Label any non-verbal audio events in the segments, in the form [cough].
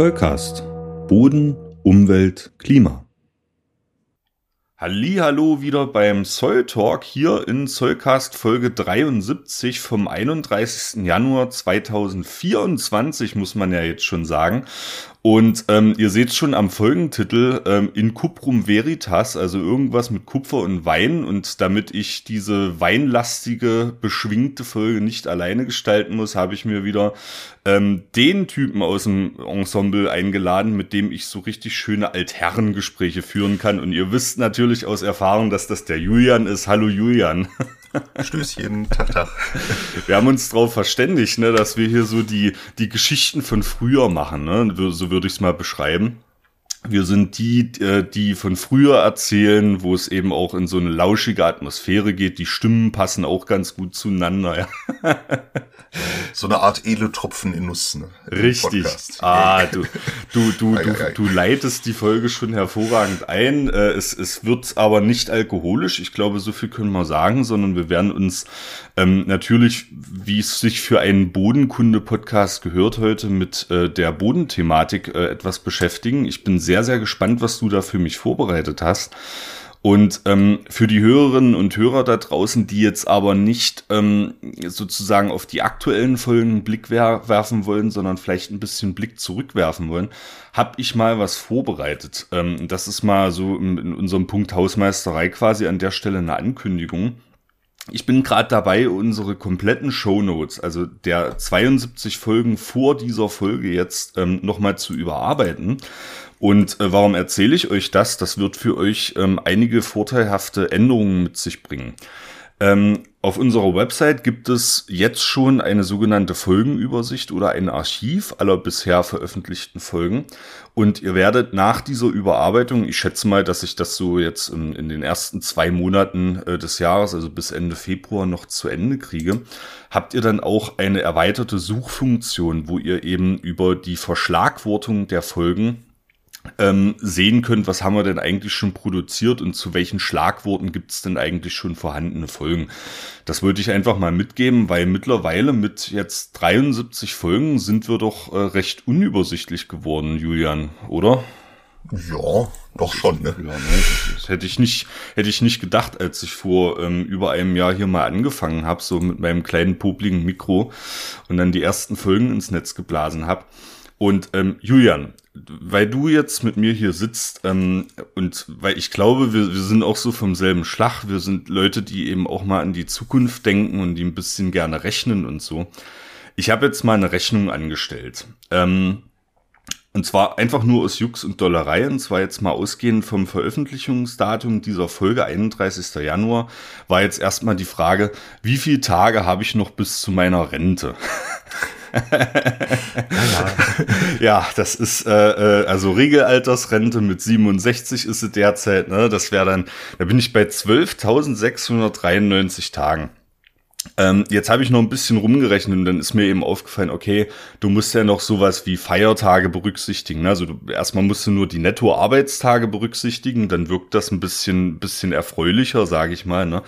Zollcast. Boden, Umwelt, Klima. Hallo wieder beim Zoll Talk hier in Zollcast Folge 73 vom 31. Januar 2024 muss man ja jetzt schon sagen. Und ähm, ihr seht schon am Folgentitel ähm, in Cuprum Veritas, also irgendwas mit Kupfer und Wein. Und damit ich diese weinlastige, beschwingte Folge nicht alleine gestalten muss, habe ich mir wieder ähm, den Typen aus dem Ensemble eingeladen, mit dem ich so richtig schöne Altherrengespräche führen kann. Und ihr wisst natürlich aus Erfahrung, dass das der Julian ist. Hallo Julian. [laughs] [laughs] Stößchen, Tag, Tag. Wir haben uns darauf verständigt, ne, dass wir hier so die, die Geschichten von früher machen, ne? so würde ich es mal beschreiben. Wir sind die, äh, die von früher erzählen, wo es eben auch in so eine lauschige Atmosphäre geht. Die Stimmen passen auch ganz gut zueinander. Ja. [laughs] So eine Art Eletropfen in Nuss. Ne? Richtig. Ah, du, du, du, du, du leitest die Folge schon hervorragend ein. Äh, es, es wird aber nicht alkoholisch. Ich glaube, so viel können wir sagen, sondern wir werden uns ähm, natürlich, wie es sich für einen Bodenkunde-Podcast gehört, heute mit äh, der Bodenthematik äh, etwas beschäftigen. Ich bin sehr, sehr gespannt, was du da für mich vorbereitet hast. Und ähm, für die Hörerinnen und Hörer da draußen, die jetzt aber nicht ähm, sozusagen auf die aktuellen Folgen Blick wer werfen wollen, sondern vielleicht ein bisschen Blick zurückwerfen wollen, habe ich mal was vorbereitet. Ähm, das ist mal so in, in unserem Punkt Hausmeisterei quasi an der Stelle eine Ankündigung. Ich bin gerade dabei, unsere kompletten Show Notes, also der 72 Folgen vor dieser Folge jetzt ähm, nochmal zu überarbeiten. Und äh, warum erzähle ich euch das? Das wird für euch ähm, einige vorteilhafte Änderungen mit sich bringen. Ähm, auf unserer Website gibt es jetzt schon eine sogenannte Folgenübersicht oder ein Archiv aller bisher veröffentlichten Folgen. Und ihr werdet nach dieser Überarbeitung, ich schätze mal, dass ich das so jetzt in, in den ersten zwei Monaten äh, des Jahres, also bis Ende Februar noch zu Ende kriege, habt ihr dann auch eine erweiterte Suchfunktion, wo ihr eben über die Verschlagwortung der Folgen ähm, sehen könnt, was haben wir denn eigentlich schon produziert und zu welchen Schlagworten gibt es denn eigentlich schon vorhandene Folgen. Das wollte ich einfach mal mitgeben, weil mittlerweile mit jetzt 73 Folgen sind wir doch äh, recht unübersichtlich geworden, Julian, oder? Ja, doch schon, ne? Ja, ne? Das hätte ich nicht, hätte ich nicht gedacht, als ich vor ähm, über einem Jahr hier mal angefangen habe, so mit meinem kleinen popligen Mikro und dann die ersten Folgen ins Netz geblasen habe. Und ähm, Julian, weil du jetzt mit mir hier sitzt ähm, und weil ich glaube, wir, wir sind auch so vom selben Schlag. Wir sind Leute, die eben auch mal an die Zukunft denken und die ein bisschen gerne rechnen und so. Ich habe jetzt mal eine Rechnung angestellt. Ähm, und zwar einfach nur aus Jux und Dollerei. Und zwar jetzt mal ausgehend vom Veröffentlichungsdatum dieser Folge, 31. Januar, war jetzt erstmal die Frage, wie viele Tage habe ich noch bis zu meiner Rente? [laughs] ja, [laughs] ja, das ist äh, äh, also Regelaltersrente mit 67 ist sie derzeit. Ne? Das wäre dann, da bin ich bei 12.693 Tagen. Ähm, jetzt habe ich noch ein bisschen rumgerechnet und dann ist mir eben aufgefallen, okay, du musst ja noch sowas wie Feiertage berücksichtigen. Ne? Also du, erstmal musst du nur die Netto-Arbeitstage berücksichtigen, dann wirkt das ein bisschen, bisschen erfreulicher, sage ich mal. Ne?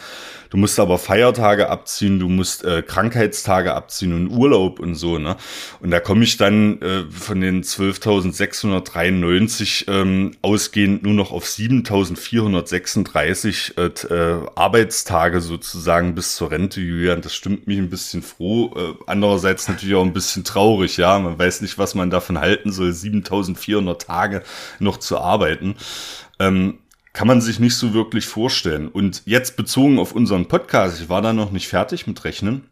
Du musst aber Feiertage abziehen, du musst äh, Krankheitstage abziehen und Urlaub und so, ne? Und da komme ich dann äh, von den 12.693 ähm, ausgehend nur noch auf 7.436 äh, äh, Arbeitstage sozusagen bis zur Rente, Julian. Das stimmt mich ein bisschen froh. Äh, andererseits natürlich auch ein bisschen traurig, ja. Man weiß nicht, was man davon halten soll, 7.400 Tage noch zu arbeiten. Ähm, kann man sich nicht so wirklich vorstellen. Und jetzt bezogen auf unseren Podcast, ich war da noch nicht fertig mit Rechnen,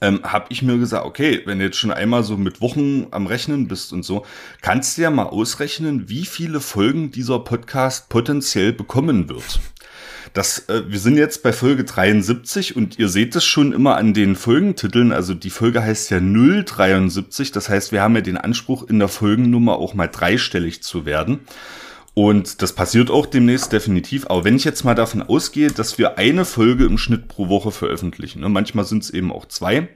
ähm, habe ich mir gesagt, okay, wenn du jetzt schon einmal so mit Wochen am Rechnen bist und so, kannst du ja mal ausrechnen, wie viele Folgen dieser Podcast potenziell bekommen wird. Das, äh, wir sind jetzt bei Folge 73 und ihr seht es schon immer an den Folgentiteln. Also die Folge heißt ja 073. Das heißt, wir haben ja den Anspruch, in der Folgennummer auch mal dreistellig zu werden. Und das passiert auch demnächst definitiv. Aber wenn ich jetzt mal davon ausgehe, dass wir eine Folge im Schnitt pro Woche veröffentlichen, ne? manchmal sind es eben auch zwei.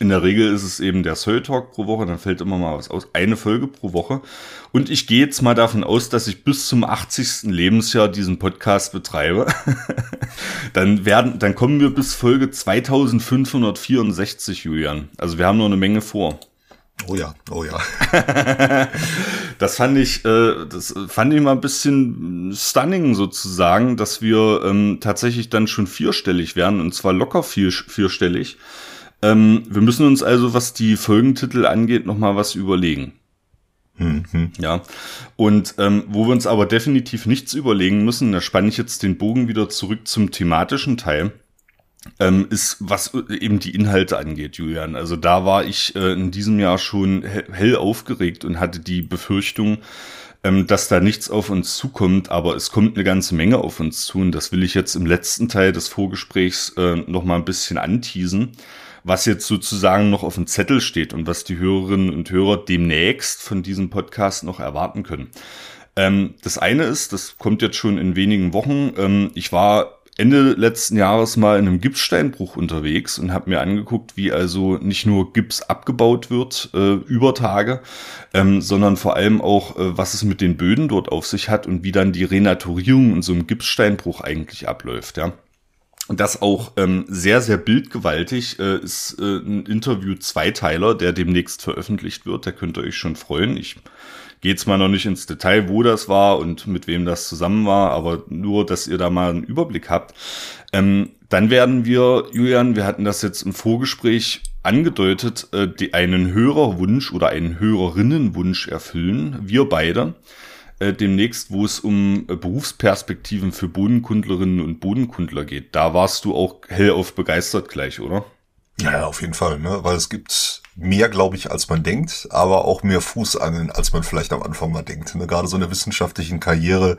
In der Regel ist es eben der Soul Talk pro Woche, dann fällt immer mal was aus. Eine Folge pro Woche. Und ich gehe jetzt mal davon aus, dass ich bis zum 80. Lebensjahr diesen Podcast betreibe. [laughs] dann werden, dann kommen wir bis Folge 2564, Julian. Also wir haben noch eine Menge vor. Oh ja, oh ja. [laughs] das fand ich, äh, das fand ich mal ein bisschen stunning sozusagen, dass wir ähm, tatsächlich dann schon vierstellig werden und zwar locker vier, vierstellig. Ähm, wir müssen uns also, was die Folgentitel angeht, noch mal was überlegen. Mhm. Ja, und ähm, wo wir uns aber definitiv nichts überlegen müssen, da spanne ich jetzt den Bogen wieder zurück zum thematischen Teil ähm, ist, was eben die Inhalte angeht, Julian. Also da war ich äh, in diesem Jahr schon hell aufgeregt und hatte die Befürchtung, ähm, dass da nichts auf uns zukommt, aber es kommt eine ganze Menge auf uns zu und das will ich jetzt im letzten Teil des Vorgesprächs äh, noch mal ein bisschen anteasen, was jetzt sozusagen noch auf dem Zettel steht und was die Hörerinnen und Hörer demnächst von diesem Podcast noch erwarten können. Ähm, das eine ist, das kommt jetzt schon in wenigen Wochen, ähm, ich war Ende letzten Jahres mal in einem Gipssteinbruch unterwegs und habe mir angeguckt, wie also nicht nur Gips abgebaut wird äh, über Tage, ähm, sondern vor allem auch, äh, was es mit den Böden dort auf sich hat und wie dann die Renaturierung in so einem Gipssteinbruch eigentlich abläuft, ja. Und das auch ähm, sehr, sehr bildgewaltig äh, ist äh, ein Interview Zweiteiler, der demnächst veröffentlicht wird. Da könnt ihr euch schon freuen. Ich gehe jetzt mal noch nicht ins Detail, wo das war und mit wem das zusammen war, aber nur, dass ihr da mal einen Überblick habt. Ähm, dann werden wir, Julian, wir hatten das jetzt im Vorgespräch angedeutet, äh, die, einen Hörerwunsch oder einen Hörerinnenwunsch erfüllen. Wir beide. Äh, demnächst, wo es um äh, Berufsperspektiven für Bodenkundlerinnen und Bodenkundler geht. Da warst du auch hellauf begeistert gleich, oder? Ja, auf jeden Fall, ne? weil es gibt mehr, glaube ich, als man denkt, aber auch mehr Fußangeln, als man vielleicht am Anfang mal denkt. Ne? Gerade so in der wissenschaftlichen Karriere,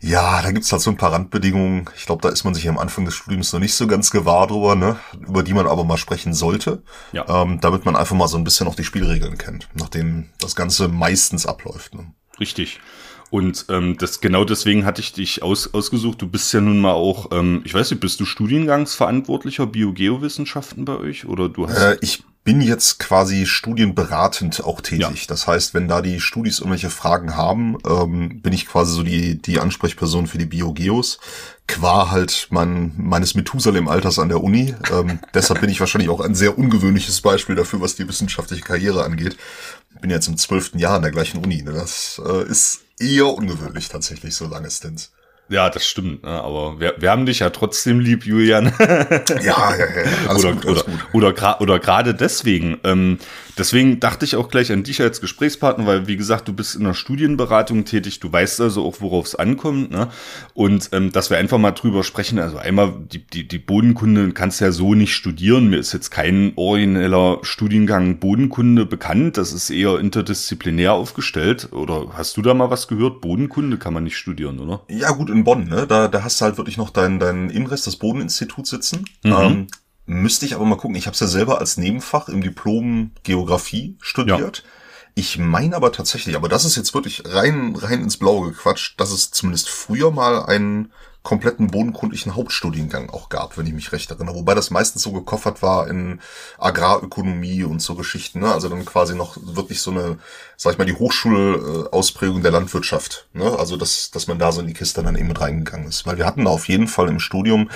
ja, da gibt's halt so ein paar Randbedingungen. Ich glaube, da ist man sich am Anfang des Studiums noch nicht so ganz gewahr drüber, ne? über die man aber mal sprechen sollte, ja. ähm, damit man einfach mal so ein bisschen auch die Spielregeln kennt, nachdem das Ganze meistens abläuft. Ne? Richtig. Und ähm, das genau deswegen hatte ich dich aus, ausgesucht. Du bist ja nun mal auch, ähm, ich weiß nicht, bist du Studiengangsverantwortlicher Biogeowissenschaften bei euch oder du hast? Äh, ich bin jetzt quasi studienberatend auch tätig. Ja. Das heißt, wenn da die Studis irgendwelche Fragen haben, ähm, bin ich quasi so die, die Ansprechperson für die Biogeos. Qua halt mein, meines Methusalem-Alters an der Uni. Ähm, deshalb bin ich wahrscheinlich auch ein sehr ungewöhnliches Beispiel dafür, was die wissenschaftliche Karriere angeht. Bin jetzt im zwölften Jahr an der gleichen Uni. Ne? Das äh, ist eher ungewöhnlich tatsächlich, so lange Stints. Ja, das stimmt, ne? aber wir, wir haben dich ja trotzdem lieb, Julian. ja, ja, ja. Alles oder, gut, oder, gut. oder, oder gerade deswegen. Ähm, deswegen dachte ich auch gleich an dich als Gesprächspartner, weil, wie gesagt, du bist in der Studienberatung tätig, du weißt also auch, worauf es ankommt. Ne? Und ähm, dass wir einfach mal drüber sprechen. Also einmal, die, die, die Bodenkunde kannst du ja so nicht studieren. Mir ist jetzt kein origineller Studiengang Bodenkunde bekannt. Das ist eher interdisziplinär aufgestellt. Oder hast du da mal was gehört? Bodenkunde kann man nicht studieren, oder? Ja, gut, in Bonn, ne? Da, da hast du halt wirklich noch dein, dein Ingress, das Bodeninstitut sitzen. Mhm. Ähm, müsste ich aber mal gucken. Ich habe es ja selber als Nebenfach im Diplom Geografie studiert. Ja. Ich meine aber tatsächlich, aber das ist jetzt wirklich rein, rein ins Blaue gequatscht, dass es zumindest früher mal einen kompletten bodenkundlichen Hauptstudiengang auch gab, wenn ich mich recht erinnere. Wobei das meistens so gekoffert war in Agrarökonomie und so Geschichten. Ne? Also dann quasi noch wirklich so eine, sag ich mal, die Hochschulausprägung der Landwirtschaft. Ne? Also dass, dass man da so in die Kiste dann eben mit reingegangen ist. Weil wir hatten da auf jeden Fall im Studium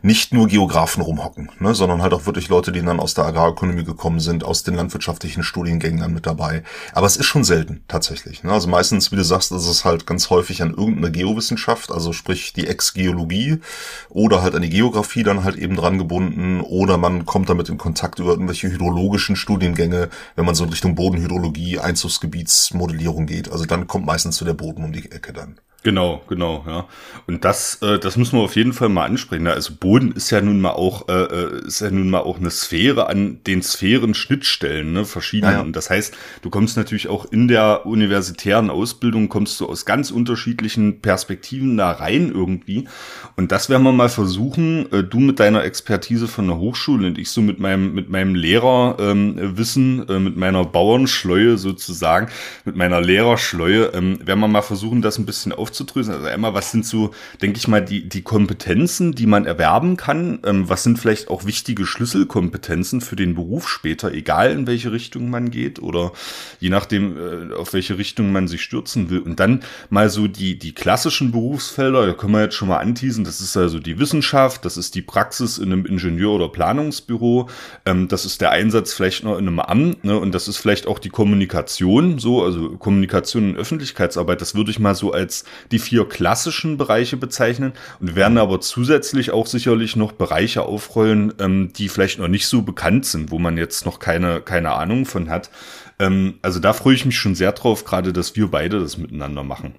nicht nur Geografen rumhocken, ne? sondern halt auch wirklich Leute, die dann aus der Agrarökonomie gekommen sind, aus den landwirtschaftlichen Studiengängen dann mit dabei. Aber es ist schon selten tatsächlich. Ne? Also meistens, wie du sagst, ist es halt ganz häufig an irgendeine Geowissenschaft, also sprich die Ex Geologie oder halt an die Geografie dann halt eben dran gebunden oder man kommt damit in Kontakt über irgendwelche hydrologischen Studiengänge, wenn man so in Richtung Bodenhydrologie, Einzugsgebietsmodellierung geht. Also dann kommt meistens zu der Boden um die Ecke dann. Genau, genau, ja. Und das, äh, das müssen wir auf jeden Fall mal ansprechen. Also Boden ist ja nun mal auch, äh, äh, ist ja nun mal auch eine Sphäre an den Sphären-Schnittstellen, ne, verschiedenen. Ja, ja. Und das heißt, du kommst natürlich auch in der universitären Ausbildung, kommst du aus ganz unterschiedlichen Perspektiven da rein irgendwie. Und das werden wir mal versuchen, äh, du mit deiner Expertise von der Hochschule und ich so mit meinem, mit meinem Lehrerwissen, ähm, äh, mit meiner Bauernschleue sozusagen, mit meiner Lehrerschleue, ähm, werden wir mal versuchen, das ein bisschen auf aufzudröseln. Also einmal, was sind so, denke ich mal, die, die Kompetenzen, die man erwerben kann? Ähm, was sind vielleicht auch wichtige Schlüsselkompetenzen für den Beruf später, egal in welche Richtung man geht oder je nachdem, äh, auf welche Richtung man sich stürzen will. Und dann mal so die, die klassischen Berufsfelder, da können wir jetzt schon mal anteasen, das ist also die Wissenschaft, das ist die Praxis in einem Ingenieur- oder Planungsbüro, ähm, das ist der Einsatz vielleicht noch in einem Amt, ne? und das ist vielleicht auch die Kommunikation, so, also Kommunikation und Öffentlichkeitsarbeit, das würde ich mal so als die vier klassischen Bereiche bezeichnen und werden aber zusätzlich auch sicherlich noch Bereiche aufrollen, ähm, die vielleicht noch nicht so bekannt sind, wo man jetzt noch keine, keine Ahnung von hat. Ähm, also da freue ich mich schon sehr drauf, gerade dass wir beide das miteinander machen.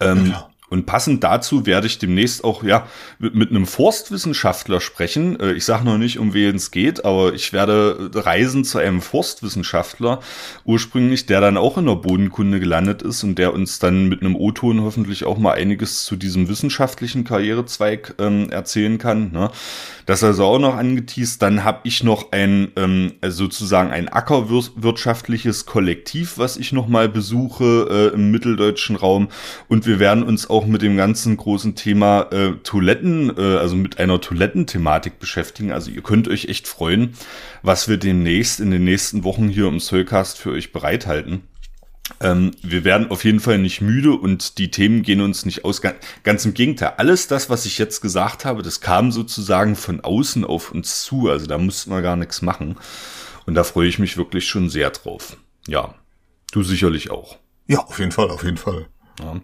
Ähm, ja. Und passend dazu werde ich demnächst auch ja mit, einem Forstwissenschaftler sprechen. Äh, ich sage noch nicht, um wen es geht, aber ich werde reisen zu einem Forstwissenschaftler ursprünglich, der dann auch in der Bodenkunde gelandet ist und der uns dann mit einem O-Ton hoffentlich auch mal einiges zu diesem wissenschaftlichen Karrierezweig ähm, erzählen kann. Ne? Das also auch noch angeteased. Dann habe ich noch ein ähm, sozusagen ein ackerwirtschaftliches Kollektiv, was ich noch mal besuche äh, im mitteldeutschen Raum. Und wir werden uns auch mit dem ganzen großen Thema äh, Toiletten, äh, also mit einer Toilettenthematik beschäftigen. Also ihr könnt euch echt freuen, was wir demnächst in den nächsten Wochen hier im Soulcast für euch bereithalten. Ähm, wir werden auf jeden Fall nicht müde und die Themen gehen uns nicht aus. Ganz im Gegenteil. Alles das, was ich jetzt gesagt habe, das kam sozusagen von außen auf uns zu. Also da mussten wir gar nichts machen. Und da freue ich mich wirklich schon sehr drauf. Ja, du sicherlich auch. Ja, auf jeden Fall, auf jeden Fall. Ja,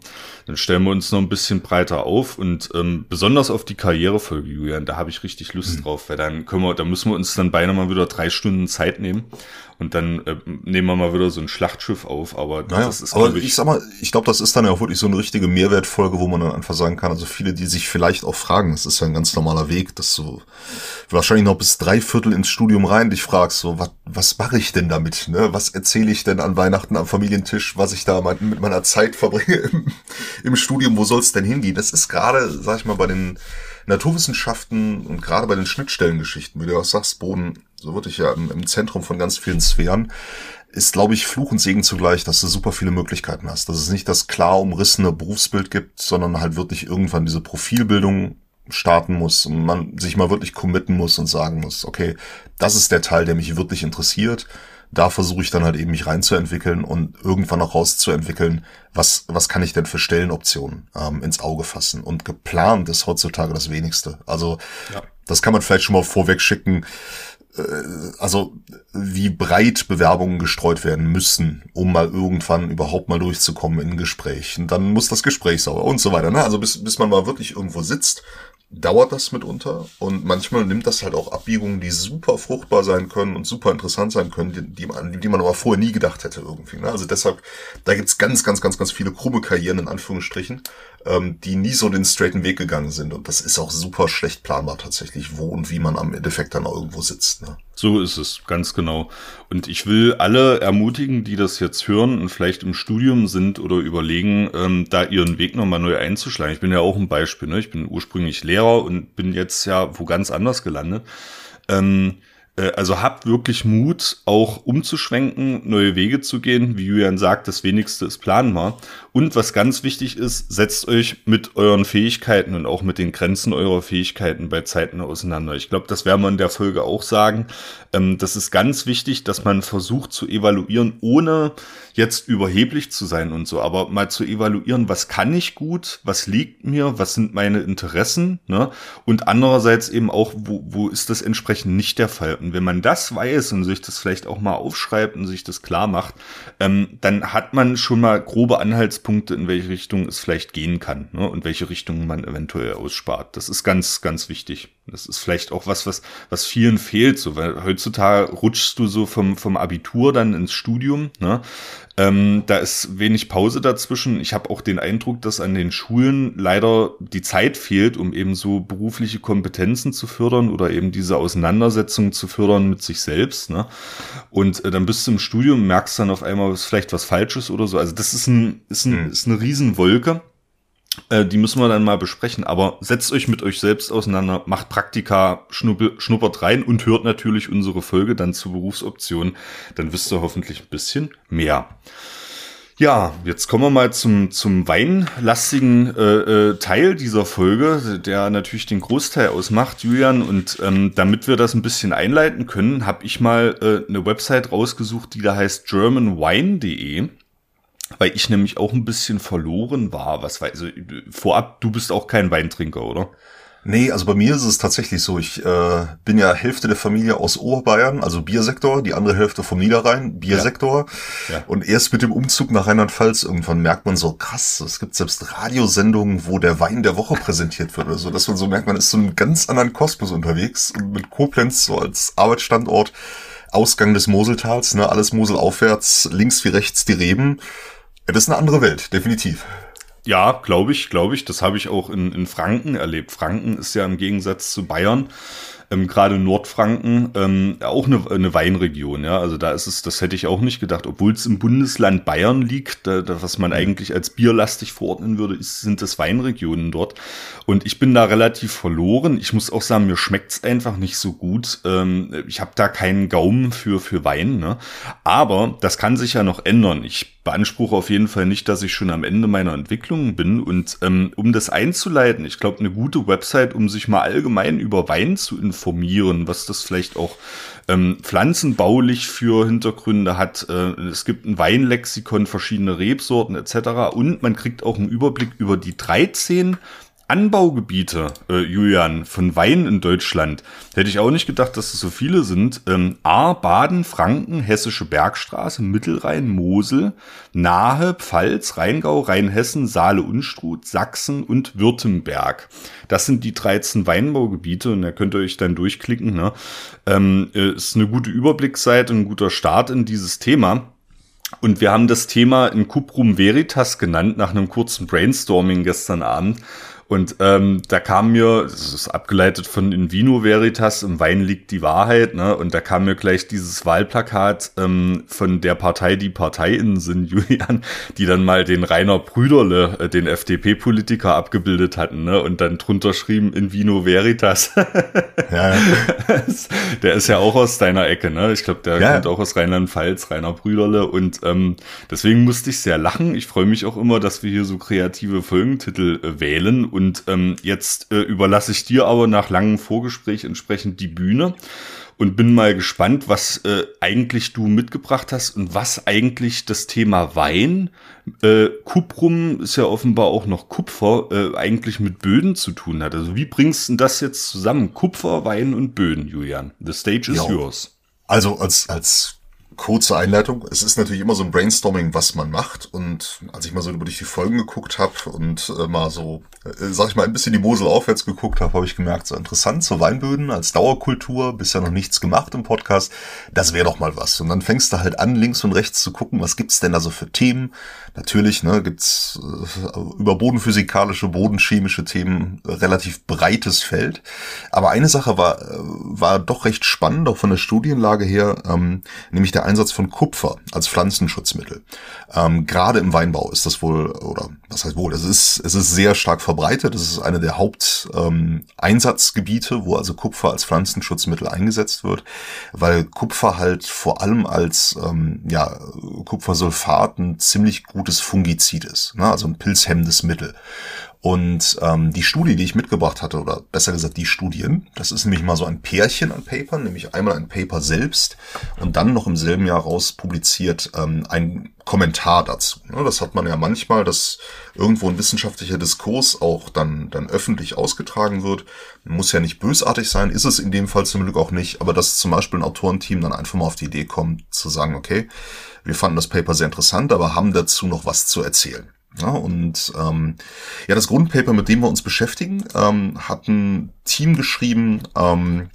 dann stellen wir uns noch ein bisschen breiter auf und ähm, besonders auf die Karrierefolge, Julian, da habe ich richtig Lust mhm. drauf, weil dann können wir, da müssen wir uns dann beinahe mal wieder drei Stunden Zeit nehmen und dann äh, nehmen wir mal wieder so ein Schlachtschiff auf. Aber naja, das ist, aber ich, ich sag mal, ich glaube, das ist dann ja auch wirklich so eine richtige Mehrwertfolge, wo man dann einfach sagen kann, also viele, die sich vielleicht auch fragen, das ist ja ein ganz normaler Weg, dass du wahrscheinlich noch bis drei Viertel ins Studium rein dich fragst, so, was, was mache ich denn damit? Ne? Was erzähle ich denn an Weihnachten am Familientisch, was ich da mit meiner Zeit verbringe im, im Studium, wo soll es denn hingehen? Das ist gerade, sag ich mal, bei den Naturwissenschaften und gerade bei den Schnittstellengeschichten, wie du auch sagst, Boden, so wirklich ja im, im Zentrum von ganz vielen Sphären, ist, glaube ich, Fluch und Segen zugleich, dass du super viele Möglichkeiten hast. Dass es nicht das klar umrissene Berufsbild gibt, sondern halt wirklich irgendwann diese Profilbildung starten muss und man sich mal wirklich committen muss und sagen muss, okay, das ist der Teil, der mich wirklich interessiert da versuche ich dann halt eben mich reinzuentwickeln und irgendwann auch rauszuentwickeln, was, was kann ich denn für Stellenoptionen ähm, ins Auge fassen. Und geplant ist heutzutage das wenigste. Also ja. das kann man vielleicht schon mal vorweg schicken. Äh, also wie breit Bewerbungen gestreut werden müssen, um mal irgendwann überhaupt mal durchzukommen in Gesprächen. Dann muss das Gespräch sauber und so weiter. Ne? Also bis, bis man mal wirklich irgendwo sitzt dauert das mitunter und manchmal nimmt das halt auch Abbiegungen, die super fruchtbar sein können und super interessant sein können, die, die, man, die man aber vorher nie gedacht hätte irgendwie. Ne? Also deshalb, da gibt's ganz, ganz, ganz, ganz viele krumme Karrieren in Anführungsstrichen, ähm, die nie so den straighten Weg gegangen sind und das ist auch super schlecht planbar tatsächlich, wo und wie man am Endeffekt dann irgendwo sitzt. Ne? So ist es, ganz genau. Und ich will alle ermutigen, die das jetzt hören und vielleicht im Studium sind oder überlegen, ähm, da ihren Weg nochmal neu einzuschlagen. Ich bin ja auch ein Beispiel, ne? Ich bin ursprünglich Lehrer und bin jetzt ja wo ganz anders gelandet. Ähm, äh, also habt wirklich Mut, auch umzuschwenken, neue Wege zu gehen. Wie Julian sagt, das wenigste ist planbar. Und was ganz wichtig ist, setzt euch mit euren Fähigkeiten und auch mit den Grenzen eurer Fähigkeiten bei Zeiten auseinander. Ich glaube, das werden wir in der Folge auch sagen. Ähm, das ist ganz wichtig, dass man versucht zu evaluieren, ohne jetzt überheblich zu sein und so, aber mal zu evaluieren, was kann ich gut, was liegt mir, was sind meine Interessen, ne? Und andererseits eben auch, wo, wo ist das entsprechend nicht der Fall? Und wenn man das weiß und sich das vielleicht auch mal aufschreibt und sich das klar macht, ähm, dann hat man schon mal grobe Anhaltspunkte, in welche Richtung es vielleicht gehen kann ne? und welche Richtung man eventuell ausspart. Das ist ganz, ganz wichtig. Das ist vielleicht auch was, was, was vielen fehlt, so, weil heutzutage rutschst du so vom, vom Abitur dann ins Studium, ne? Ähm, da ist wenig Pause dazwischen. Ich habe auch den Eindruck, dass an den Schulen leider die Zeit fehlt, um eben so berufliche Kompetenzen zu fördern oder eben diese Auseinandersetzung zu fördern mit sich selbst. Ne? Und äh, dann bist du im Studium, merkst dann auf einmal, was vielleicht was Falsches oder so. Also das ist, ein, ist, ein, hm. ist eine Riesenwolke. Äh, die müssen wir dann mal besprechen. Aber setzt euch mit euch selbst auseinander, macht Praktika, schnuppert rein und hört natürlich unsere Folge dann zur Berufsoption. Dann wisst ihr hoffentlich ein bisschen mehr. Ja, jetzt kommen wir mal zum, zum weinlastigen äh, äh, Teil dieser Folge, der natürlich den Großteil ausmacht, Julian. Und ähm, damit wir das ein bisschen einleiten können, habe ich mal äh, eine Website rausgesucht, die da heißt germanwine.de weil ich nämlich auch ein bisschen verloren war. Was weiß also vorab, du bist auch kein Weintrinker, oder? Nee, also bei mir ist es tatsächlich so. Ich äh, bin ja Hälfte der Familie aus Oberbayern, also Biersektor, die andere Hälfte vom Niederrhein, Biersektor. Ja. Ja. Und erst mit dem Umzug nach Rheinland-Pfalz irgendwann merkt man so, krass, es gibt selbst Radiosendungen, wo der Wein der Woche präsentiert wird oder so, dass man so merkt, man ist so einen ganz anderen Kosmos unterwegs und mit Koblenz so als Arbeitsstandort, Ausgang des Moseltals, ne, alles Mosel aufwärts, links wie rechts die Reben. Ja, das ist eine andere Welt, definitiv. Ja, glaube ich, glaube ich. Das habe ich auch in, in Franken erlebt. Franken ist ja im Gegensatz zu Bayern ähm, gerade Nordfranken ähm, auch eine, eine Weinregion. Ja, also da ist es, das hätte ich auch nicht gedacht, obwohl es im Bundesland Bayern liegt, da, da, was man eigentlich als bierlastig verordnen würde, ist, sind das Weinregionen dort. Und ich bin da relativ verloren. Ich muss auch sagen, mir schmeckt's einfach nicht so gut. Ähm, ich habe da keinen Gaumen für für Wein. Ne? Aber das kann sich ja noch ändern. Ich beanspruche auf jeden Fall nicht, dass ich schon am Ende meiner Entwicklung bin. Und ähm, um das einzuleiten, ich glaube, eine gute Website, um sich mal allgemein über Wein zu informieren, informieren, was das vielleicht auch ähm, pflanzenbaulich für Hintergründe hat. Äh, es gibt ein Weinlexikon, verschiedene Rebsorten etc. Und man kriegt auch einen Überblick über die 13 Anbaugebiete, äh, Julian, von Wein in Deutschland. Hätte ich auch nicht gedacht, dass es so viele sind. Ähm, A, Baden, Franken, Hessische Bergstraße, Mittelrhein, Mosel, Nahe, Pfalz, Rheingau, Rheinhessen, Saale, Unstrut, Sachsen und Württemberg. Das sind die 13 Weinbaugebiete und da könnt ihr euch dann durchklicken. Ne? Ähm, äh, ist eine gute Überblicksseite, ein guter Start in dieses Thema. Und wir haben das Thema in Cuprum Veritas genannt, nach einem kurzen Brainstorming gestern Abend. Und ähm, da kam mir, das ist abgeleitet von In Vino Veritas, im Wein liegt die Wahrheit, ne? Und da kam mir gleich dieses Wahlplakat ähm, von der Partei, die ParteiInnen sind, [laughs] Julian, die dann mal den Rainer Brüderle, äh, den FDP-Politiker, abgebildet hatten, ne? Und dann drunter schrieben In Vino Veritas. [laughs] ja. der ist ja auch aus deiner Ecke, ne? Ich glaube, der ja. kommt auch aus Rheinland-Pfalz, Rainer Brüderle. Und ähm, deswegen musste ich sehr lachen. Ich freue mich auch immer, dass wir hier so kreative Folgentitel äh, wählen und ähm, jetzt äh, überlasse ich dir aber nach langem Vorgespräch entsprechend die Bühne und bin mal gespannt, was äh, eigentlich du mitgebracht hast und was eigentlich das Thema Wein, äh, Kuprum ist ja offenbar auch noch Kupfer, äh, eigentlich mit Böden zu tun hat. Also wie bringst du das jetzt zusammen? Kupfer, Wein und Böden, Julian. The stage is jo. yours. Also als, als kurze Einleitung. Es ist natürlich immer so ein Brainstorming, was man macht. Und als ich mal so über die Folgen geguckt habe und äh, mal so, äh, sag ich mal, ein bisschen die Mosel aufwärts geguckt habe, habe ich gemerkt, so interessant, so Weinböden als Dauerkultur, bisher noch nichts gemacht im Podcast, das wäre doch mal was. Und dann fängst du halt an, links und rechts zu gucken, was gibt's denn da so für Themen. Natürlich ne, gibt's äh, über bodenphysikalische, bodenchemische Themen relativ breites Feld. Aber eine Sache war, äh, war doch recht spannend, auch von der Studienlage her, ähm, nämlich der Einsatz von Kupfer als Pflanzenschutzmittel. Ähm, Gerade im Weinbau ist das wohl, oder was heißt wohl, es ist, es ist sehr stark verbreitet. Es ist eine der Haupteinsatzgebiete, ähm, wo also Kupfer als Pflanzenschutzmittel eingesetzt wird, weil Kupfer halt vor allem als ähm, ja, Kupfersulfat ein ziemlich gutes Fungizid ist, ne? also ein pilzhemmendes Mittel. Und ähm, die Studie, die ich mitgebracht hatte, oder besser gesagt die Studien, das ist nämlich mal so ein Pärchen an Papern, nämlich einmal ein Paper selbst und dann noch im selben Jahr raus publiziert ähm, ein Kommentar dazu. Ja, das hat man ja manchmal, dass irgendwo ein wissenschaftlicher Diskurs auch dann, dann öffentlich ausgetragen wird. Muss ja nicht bösartig sein, ist es in dem Fall zum Glück auch nicht, aber dass zum Beispiel ein Autorenteam dann einfach mal auf die Idee kommt, zu sagen, okay, wir fanden das Paper sehr interessant, aber haben dazu noch was zu erzählen. Ja, und ähm, ja, das Grundpaper, mit dem wir uns beschäftigen, ähm, hat ein Team geschrieben, ähm,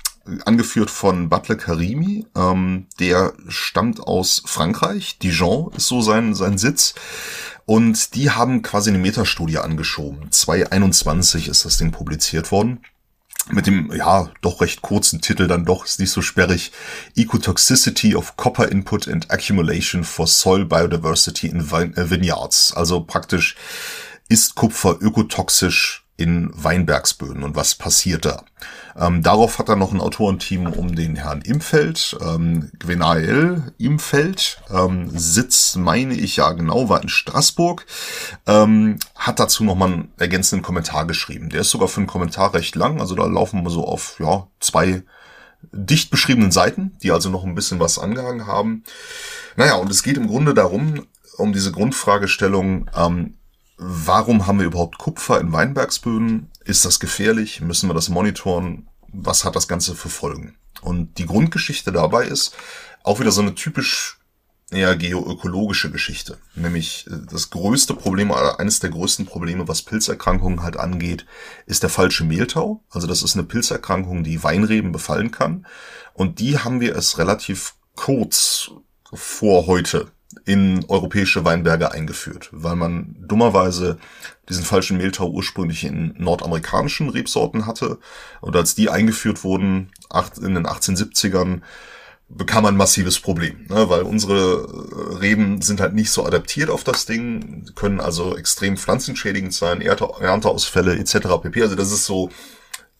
angeführt von Butler Karimi. Ähm, der stammt aus Frankreich. Dijon ist so sein, sein Sitz. Und die haben quasi eine Metastudie angeschoben. 2021 ist das Ding publiziert worden mit dem, ja, doch recht kurzen Titel dann doch, ist nicht so sperrig, Ecotoxicity of Copper Input and Accumulation for Soil Biodiversity in äh, Vineyards. Also praktisch, ist Kupfer ökotoxisch in Weinbergsböden und was passiert da. Ähm, darauf hat er noch ein Autorenteam um den Herrn Imfeld, ähm, Gwenael Imfeld, ähm, Sitz, meine ich ja genau, war in Straßburg, ähm, hat dazu nochmal einen ergänzenden Kommentar geschrieben. Der ist sogar für einen Kommentar recht lang, also da laufen wir so auf ja zwei dicht beschriebenen Seiten, die also noch ein bisschen was angehangen haben. Naja, und es geht im Grunde darum, um diese Grundfragestellung, ähm, warum haben wir überhaupt Kupfer in Weinbergsböden? Ist das gefährlich? Müssen wir das monitoren? Was hat das Ganze für Folgen? Und die Grundgeschichte dabei ist auch wieder so eine typisch eher geoökologische Geschichte. Nämlich äh, das größte Problem, eines der größten Probleme, was Pilzerkrankungen halt angeht, ist der falsche Mehltau. Also das ist eine Pilzerkrankung, die Weinreben befallen kann. Und die haben wir es relativ kurz vor heute in europäische Weinberge eingeführt, weil man dummerweise diesen falschen Mehltau ursprünglich in nordamerikanischen Rebsorten hatte. Und als die eingeführt wurden in den 1870ern, bekam man ein massives Problem, ne? weil unsere äh, Reben sind halt nicht so adaptiert auf das Ding, können also extrem pflanzenschädigend sein, Ernteausfälle etc. pp. Also das ist so,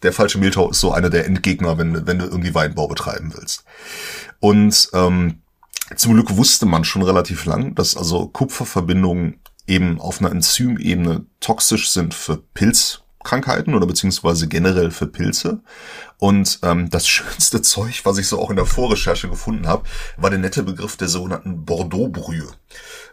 der falsche Mehltau ist so einer der Endgegner, wenn, wenn du irgendwie Weinbau betreiben willst. Und ähm, zum Glück wusste man schon relativ lang, dass also Kupferverbindungen eben auf einer Enzymebene toxisch sind für Pilzkrankheiten oder beziehungsweise generell für Pilze. Und ähm, das [laughs] schönste Zeug, was ich so auch in der Vorrecherche gefunden habe, war der nette Begriff der sogenannten Bordeaux-Brühe.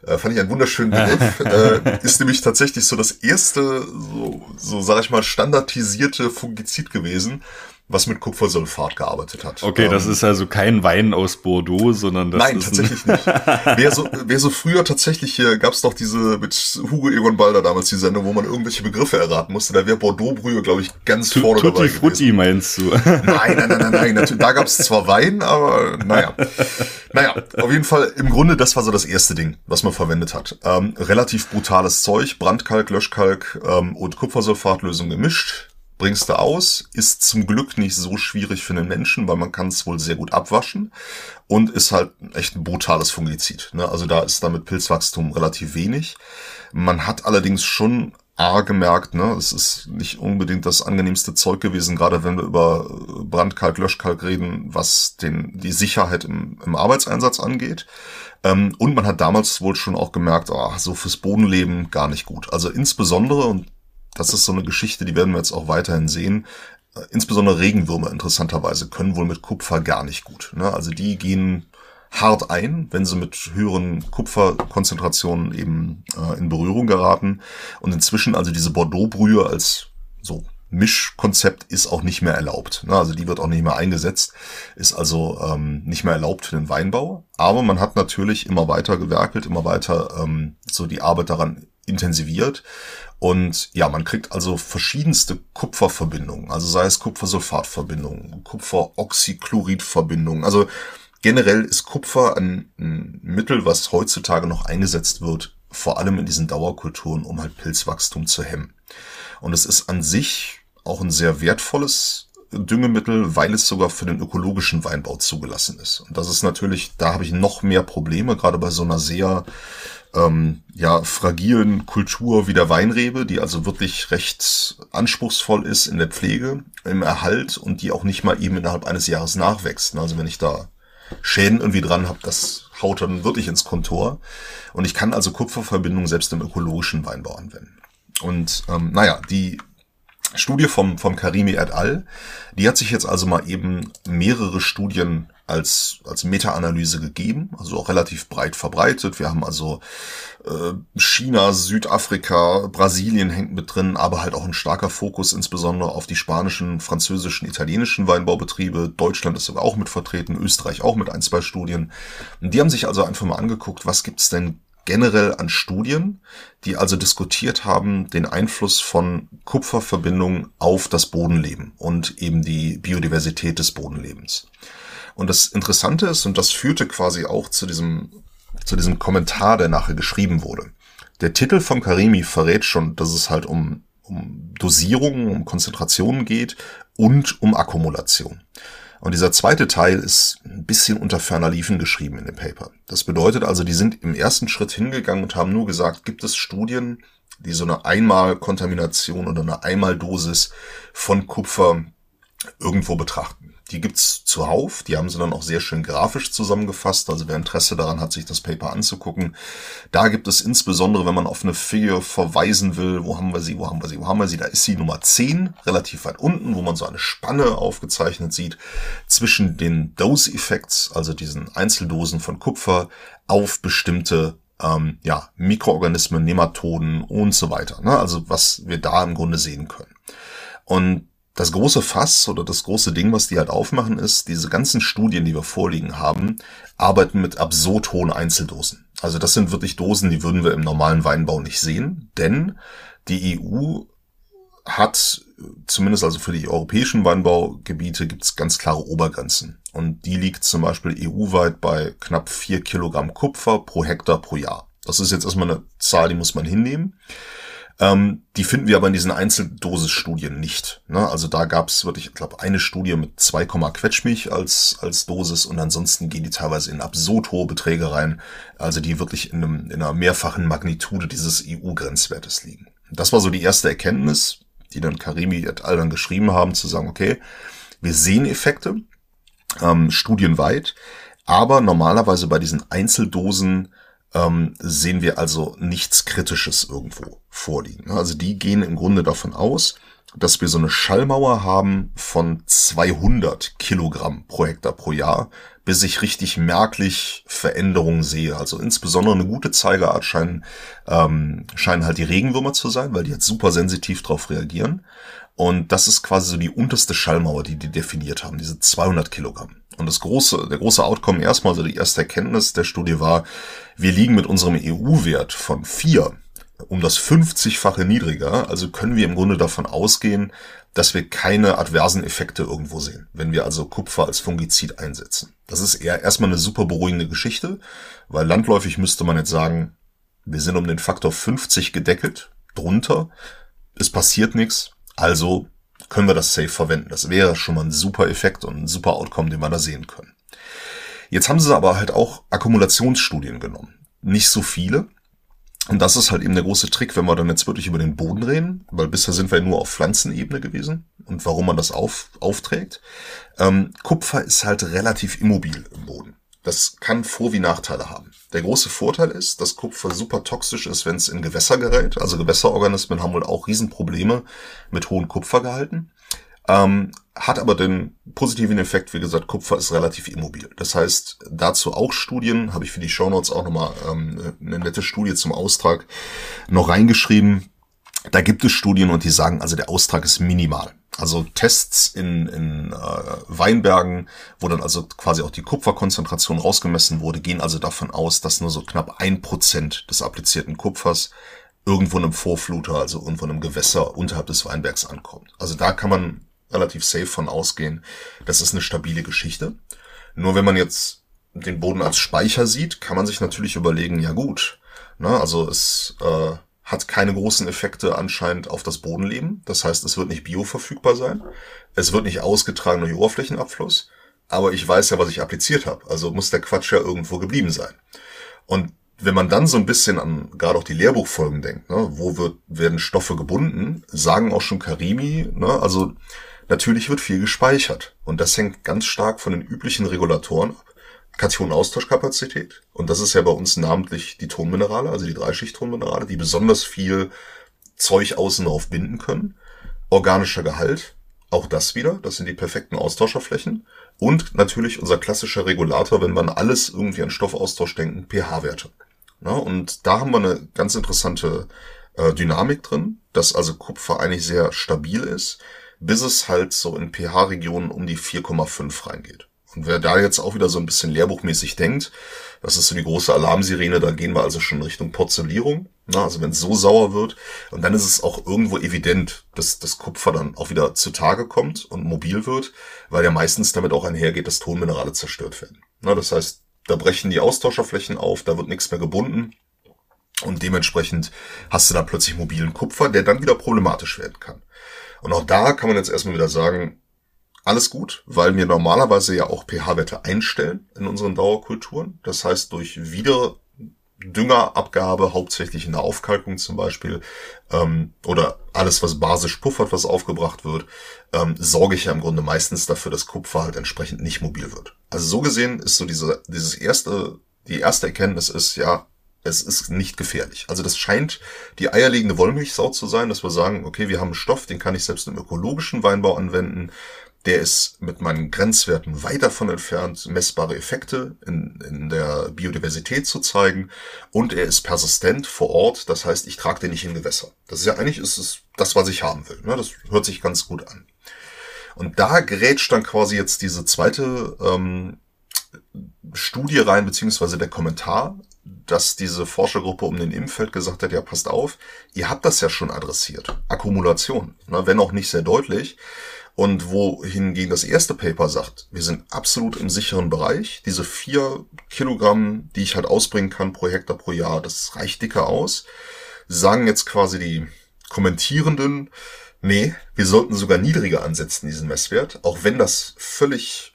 Äh, fand ich einen wunderschönen Begriff. [laughs] äh, ist nämlich tatsächlich so das erste, so, so sag ich mal, standardisierte Fungizid gewesen, was mit Kupfersulfat gearbeitet hat. Okay, ähm, das ist also kein Wein aus Bordeaux, sondern das nein, ist tatsächlich [laughs] nicht. Wer so, wer so früher tatsächlich hier gab es doch diese mit Hugo Egon Balder damals die Sendung, wo man irgendwelche Begriffe erraten musste. Da wäre Bordeaux-Brühe, glaube ich, ganz T vorne Tutti dabei Frutti gewesen. meinst du? Nein, nein, nein, nein, nein. Natürlich, da gab es zwar Wein, aber naja. Naja, auf jeden Fall, im Grunde, das war so das erste Ding, was man verwendet hat. Ähm, relativ brutales Zeug, Brandkalk, Löschkalk ähm, und Kupfersulfatlösung gemischt bringst du aus, ist zum Glück nicht so schwierig für den Menschen, weil man kann es wohl sehr gut abwaschen und ist halt echt ein brutales Fungizid. Ne? Also da ist damit Pilzwachstum relativ wenig. Man hat allerdings schon A gemerkt, ne, es ist nicht unbedingt das angenehmste Zeug gewesen, gerade wenn wir über Brandkalk, Löschkalk reden, was den, die Sicherheit im, im Arbeitseinsatz angeht. Ähm, und man hat damals wohl schon auch gemerkt, oh, so fürs Bodenleben gar nicht gut. Also insbesondere, und das ist so eine Geschichte, die werden wir jetzt auch weiterhin sehen. Insbesondere Regenwürmer interessanterweise können wohl mit Kupfer gar nicht gut. Ne? Also die gehen hart ein, wenn sie mit höheren Kupferkonzentrationen eben äh, in Berührung geraten. Und inzwischen also diese Bordeaux-Brühe als so Mischkonzept ist auch nicht mehr erlaubt. Ne? Also die wird auch nicht mehr eingesetzt, ist also ähm, nicht mehr erlaubt für den Weinbau. Aber man hat natürlich immer weiter gewerkelt, immer weiter ähm, so die Arbeit daran intensiviert. Und ja, man kriegt also verschiedenste Kupferverbindungen, also sei es Kupfersulfatverbindungen, Kupferoxychloridverbindungen. Also generell ist Kupfer ein, ein Mittel, was heutzutage noch eingesetzt wird, vor allem in diesen Dauerkulturen, um halt Pilzwachstum zu hemmen. Und es ist an sich auch ein sehr wertvolles Düngemittel, weil es sogar für den ökologischen Weinbau zugelassen ist. Und das ist natürlich, da habe ich noch mehr Probleme, gerade bei so einer sehr ähm, ja, fragilen Kultur wie der Weinrebe, die also wirklich recht anspruchsvoll ist in der Pflege, im Erhalt und die auch nicht mal eben innerhalb eines Jahres nachwächst. Also wenn ich da Schäden irgendwie dran habe, das haut dann wirklich ins Kontor. Und ich kann also Kupferverbindungen selbst im ökologischen Weinbau anwenden. Und ähm, naja, die Studie vom, vom Karimi et al., die hat sich jetzt also mal eben mehrere Studien als, als Meta-Analyse gegeben, also auch relativ breit verbreitet. Wir haben also äh, China, Südafrika, Brasilien hängt mit drin, aber halt auch ein starker Fokus insbesondere auf die spanischen, französischen, italienischen Weinbaubetriebe. Deutschland ist aber auch mit vertreten, Österreich auch mit ein, zwei Studien. Und die haben sich also einfach mal angeguckt, was gibt's denn generell an Studien, die also diskutiert haben den Einfluss von Kupferverbindungen auf das Bodenleben und eben die Biodiversität des Bodenlebens. Und das Interessante ist, und das führte quasi auch zu diesem, zu diesem Kommentar, der nachher geschrieben wurde. Der Titel vom Karimi verrät schon, dass es halt um, um Dosierungen, um Konzentrationen geht und um Akkumulation. Und dieser zweite Teil ist ein bisschen unter ferner Liefen geschrieben in dem Paper. Das bedeutet also, die sind im ersten Schritt hingegangen und haben nur gesagt, gibt es Studien, die so eine Einmalkontamination oder eine Einmaldosis von Kupfer irgendwo betrachten. Die gibt's zuhauf. Die haben sie dann auch sehr schön grafisch zusammengefasst. Also wer Interesse daran hat, sich das Paper anzugucken. Da gibt es insbesondere, wenn man auf eine Figure verweisen will, wo haben wir sie, wo haben wir sie, wo haben wir sie, da ist sie Nummer 10, relativ weit unten, wo man so eine Spanne aufgezeichnet sieht zwischen den Dose Effects, also diesen Einzeldosen von Kupfer, auf bestimmte ähm, ja, Mikroorganismen, Nematoden und so weiter. Ne? Also was wir da im Grunde sehen können. Und das große Fass oder das große Ding, was die halt aufmachen, ist, diese ganzen Studien, die wir vorliegen haben, arbeiten mit absurd hohen Einzeldosen. Also das sind wirklich Dosen, die würden wir im normalen Weinbau nicht sehen, denn die EU hat, zumindest also für die europäischen Weinbaugebiete, gibt es ganz klare Obergrenzen. Und die liegt zum Beispiel EU-weit bei knapp vier Kilogramm Kupfer pro Hektar pro Jahr. Das ist jetzt erstmal eine Zahl, die muss man hinnehmen. Ähm, die finden wir aber in diesen Einzeldosisstudien nicht. Ne? Also da gab es wirklich, ich glaube, eine Studie mit 2, Quetschmilch als, als Dosis und ansonsten gehen die teilweise in absurd hohe Beträge rein, also die wirklich in, einem, in einer mehrfachen Magnitude dieses EU-Grenzwertes liegen. Das war so die erste Erkenntnis, die dann Karimi et al. dann geschrieben haben, zu sagen, okay, wir sehen Effekte, ähm, studienweit, aber normalerweise bei diesen Einzeldosen ähm, sehen wir also nichts Kritisches irgendwo vorliegen. Also die gehen im Grunde davon aus, dass wir so eine Schallmauer haben von 200 Kilogramm pro Hektar pro Jahr, bis ich richtig merklich Veränderungen sehe. Also insbesondere eine gute Zeigerart scheinen, ähm, scheinen halt die Regenwürmer zu sein, weil die jetzt super sensitiv darauf reagieren. Und das ist quasi so die unterste Schallmauer, die die definiert haben, diese 200 Kilogramm. Und das große, der große Outcome erstmal, also die erste Erkenntnis der Studie war, wir liegen mit unserem EU-Wert von vier um das 50-fache niedriger. Also können wir im Grunde davon ausgehen, dass wir keine adversen Effekte irgendwo sehen, wenn wir also Kupfer als Fungizid einsetzen. Das ist eher erstmal eine super beruhigende Geschichte, weil landläufig müsste man jetzt sagen, wir sind um den Faktor 50 gedeckelt, drunter, es passiert nichts, also können wir das safe verwenden. Das wäre schon mal ein super Effekt und ein super Outcome, den wir da sehen können. Jetzt haben sie aber halt auch Akkumulationsstudien genommen. Nicht so viele. Und das ist halt eben der große Trick, wenn wir dann jetzt wirklich über den Boden reden, weil bisher sind wir ja nur auf Pflanzenebene gewesen und warum man das auf, aufträgt. Ähm, Kupfer ist halt relativ immobil im Boden. Das kann Vor- wie Nachteile haben. Der große Vorteil ist, dass Kupfer super toxisch ist, wenn es in Gewässer gerät. Also Gewässerorganismen haben wohl auch Riesenprobleme mit hohen Kupfergehalten. Ähm, hat aber den positiven Effekt, wie gesagt, Kupfer ist relativ immobil. Das heißt, dazu auch Studien, habe ich für die Shownotes auch nochmal ähm, eine nette Studie zum Austrag noch reingeschrieben. Da gibt es Studien und die sagen, also der Austrag ist minimal. Also Tests in, in äh, Weinbergen, wo dann also quasi auch die Kupferkonzentration rausgemessen wurde, gehen also davon aus, dass nur so knapp ein Prozent des applizierten Kupfers irgendwo in einem Vorfluter, also irgendwo in einem Gewässer unterhalb des Weinbergs ankommt. Also da kann man relativ safe von ausgehen. Das ist eine stabile Geschichte. Nur wenn man jetzt den Boden als Speicher sieht, kann man sich natürlich überlegen, ja gut, ne, also es äh, hat keine großen Effekte anscheinend auf das Bodenleben. Das heißt, es wird nicht bioverfügbar sein. Es wird nicht ausgetragen durch Oberflächenabfluss. Aber ich weiß ja, was ich appliziert habe. Also muss der Quatsch ja irgendwo geblieben sein. Und wenn man dann so ein bisschen an gerade auch die Lehrbuchfolgen denkt, ne, wo wird, werden Stoffe gebunden, sagen auch schon Karimi, ne, also natürlich wird viel gespeichert. Und das hängt ganz stark von den üblichen Regulatoren ab. Kationenaustauschkapazität. Und das ist ja bei uns namentlich die Tonminerale, also die Dreischicht-Tonminerale, die besonders viel Zeug außen drauf binden können. Organischer Gehalt, auch das wieder, das sind die perfekten Austauscherflächen. Und natürlich unser klassischer Regulator, wenn man alles irgendwie an Stoffaustausch denken, pH-Werte. Ja, und da haben wir eine ganz interessante äh, Dynamik drin, dass also Kupfer eigentlich sehr stabil ist, bis es halt so in pH-Regionen um die 4,5 reingeht. Und wer da jetzt auch wieder so ein bisschen lehrbuchmäßig denkt, das ist so die große Alarmsirene, da gehen wir also schon Richtung Porzellierung. Na, also wenn es so sauer wird, und dann ist es auch irgendwo evident, dass das Kupfer dann auch wieder zutage kommt und mobil wird, weil ja meistens damit auch einhergeht, dass Tonminerale zerstört werden. Na, das heißt, da brechen die Austauscherflächen auf, da wird nichts mehr gebunden. Und dementsprechend hast du da plötzlich mobilen Kupfer, der dann wieder problematisch werden kann. Und auch da kann man jetzt erstmal wieder sagen, alles gut, weil wir normalerweise ja auch pH-Werte einstellen in unseren Dauerkulturen. Das heißt, durch wieder Düngerabgabe, hauptsächlich in der Aufkalkung zum Beispiel, ähm, oder alles, was basisch puffert, was aufgebracht wird, ähm, sorge ich ja im Grunde meistens dafür, dass Kupfer halt entsprechend nicht mobil wird. Also so gesehen ist so diese, dieses erste, die erste Erkenntnis ist, ja, es ist nicht gefährlich. Also das scheint die eierlegende Wollmilchsau zu sein, dass wir sagen, okay, wir haben einen Stoff, den kann ich selbst im ökologischen Weinbau anwenden. Der ist mit meinen Grenzwerten weit davon entfernt, messbare Effekte in, in der Biodiversität zu zeigen. Und er ist persistent vor Ort. Das heißt, ich trage den nicht in Gewässer. Das ist ja eigentlich ist es das, was ich haben will. Ne? Das hört sich ganz gut an. Und da grätscht dann quasi jetzt diese zweite ähm, Studie rein, beziehungsweise der Kommentar, dass diese Forschergruppe um den Impfeld gesagt hat, ja, passt auf, ihr habt das ja schon adressiert. Akkumulation, ne, wenn auch nicht sehr deutlich. Und wohingegen das erste Paper sagt, wir sind absolut im sicheren Bereich. Diese vier Kilogramm, die ich halt ausbringen kann pro Hektar pro Jahr, das reicht dicker aus. Sagen jetzt quasi die Kommentierenden, nee, wir sollten sogar niedriger ansetzen, diesen Messwert, auch wenn das völlig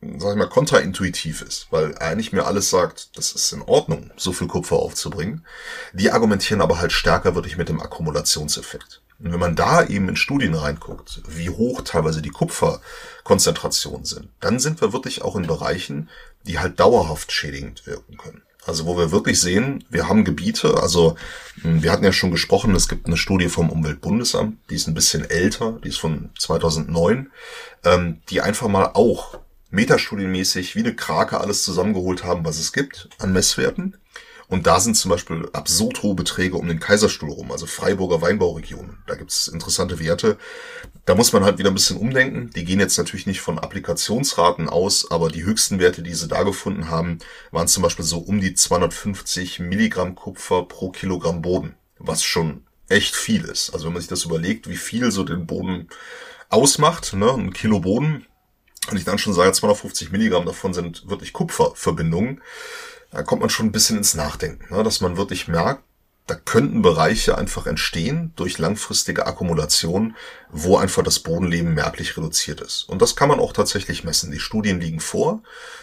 sag ich mal, kontraintuitiv ist, weil eigentlich mir alles sagt, das ist in Ordnung, so viel Kupfer aufzubringen. Die argumentieren aber halt stärker wirklich mit dem Akkumulationseffekt. Und wenn man da eben in Studien reinguckt, wie hoch teilweise die Kupferkonzentrationen sind, dann sind wir wirklich auch in Bereichen, die halt dauerhaft schädigend wirken können. Also wo wir wirklich sehen, wir haben Gebiete, also hm, wir hatten ja schon gesprochen, es gibt eine Studie vom Umweltbundesamt, die ist ein bisschen älter, die ist von 2009, ähm, die einfach mal auch metastudienmäßig wie eine Krake alles zusammengeholt haben, was es gibt an Messwerten. Und da sind zum Beispiel absurd hohe Beträge um den Kaiserstuhl rum, also Freiburger Weinbauregionen. Da gibt's interessante Werte. Da muss man halt wieder ein bisschen umdenken. Die gehen jetzt natürlich nicht von Applikationsraten aus, aber die höchsten Werte, die sie da gefunden haben, waren zum Beispiel so um die 250 Milligramm Kupfer pro Kilogramm Boden, was schon echt viel ist. Also wenn man sich das überlegt, wie viel so den Boden ausmacht, ne, ein Kilo Boden, und ich dann schon sage, 250 Milligramm davon sind wirklich Kupferverbindungen, da kommt man schon ein bisschen ins Nachdenken, ne? dass man wirklich merkt, da könnten Bereiche einfach entstehen durch langfristige Akkumulation, wo einfach das Bodenleben merklich reduziert ist. Und das kann man auch tatsächlich messen. Die Studien liegen vor.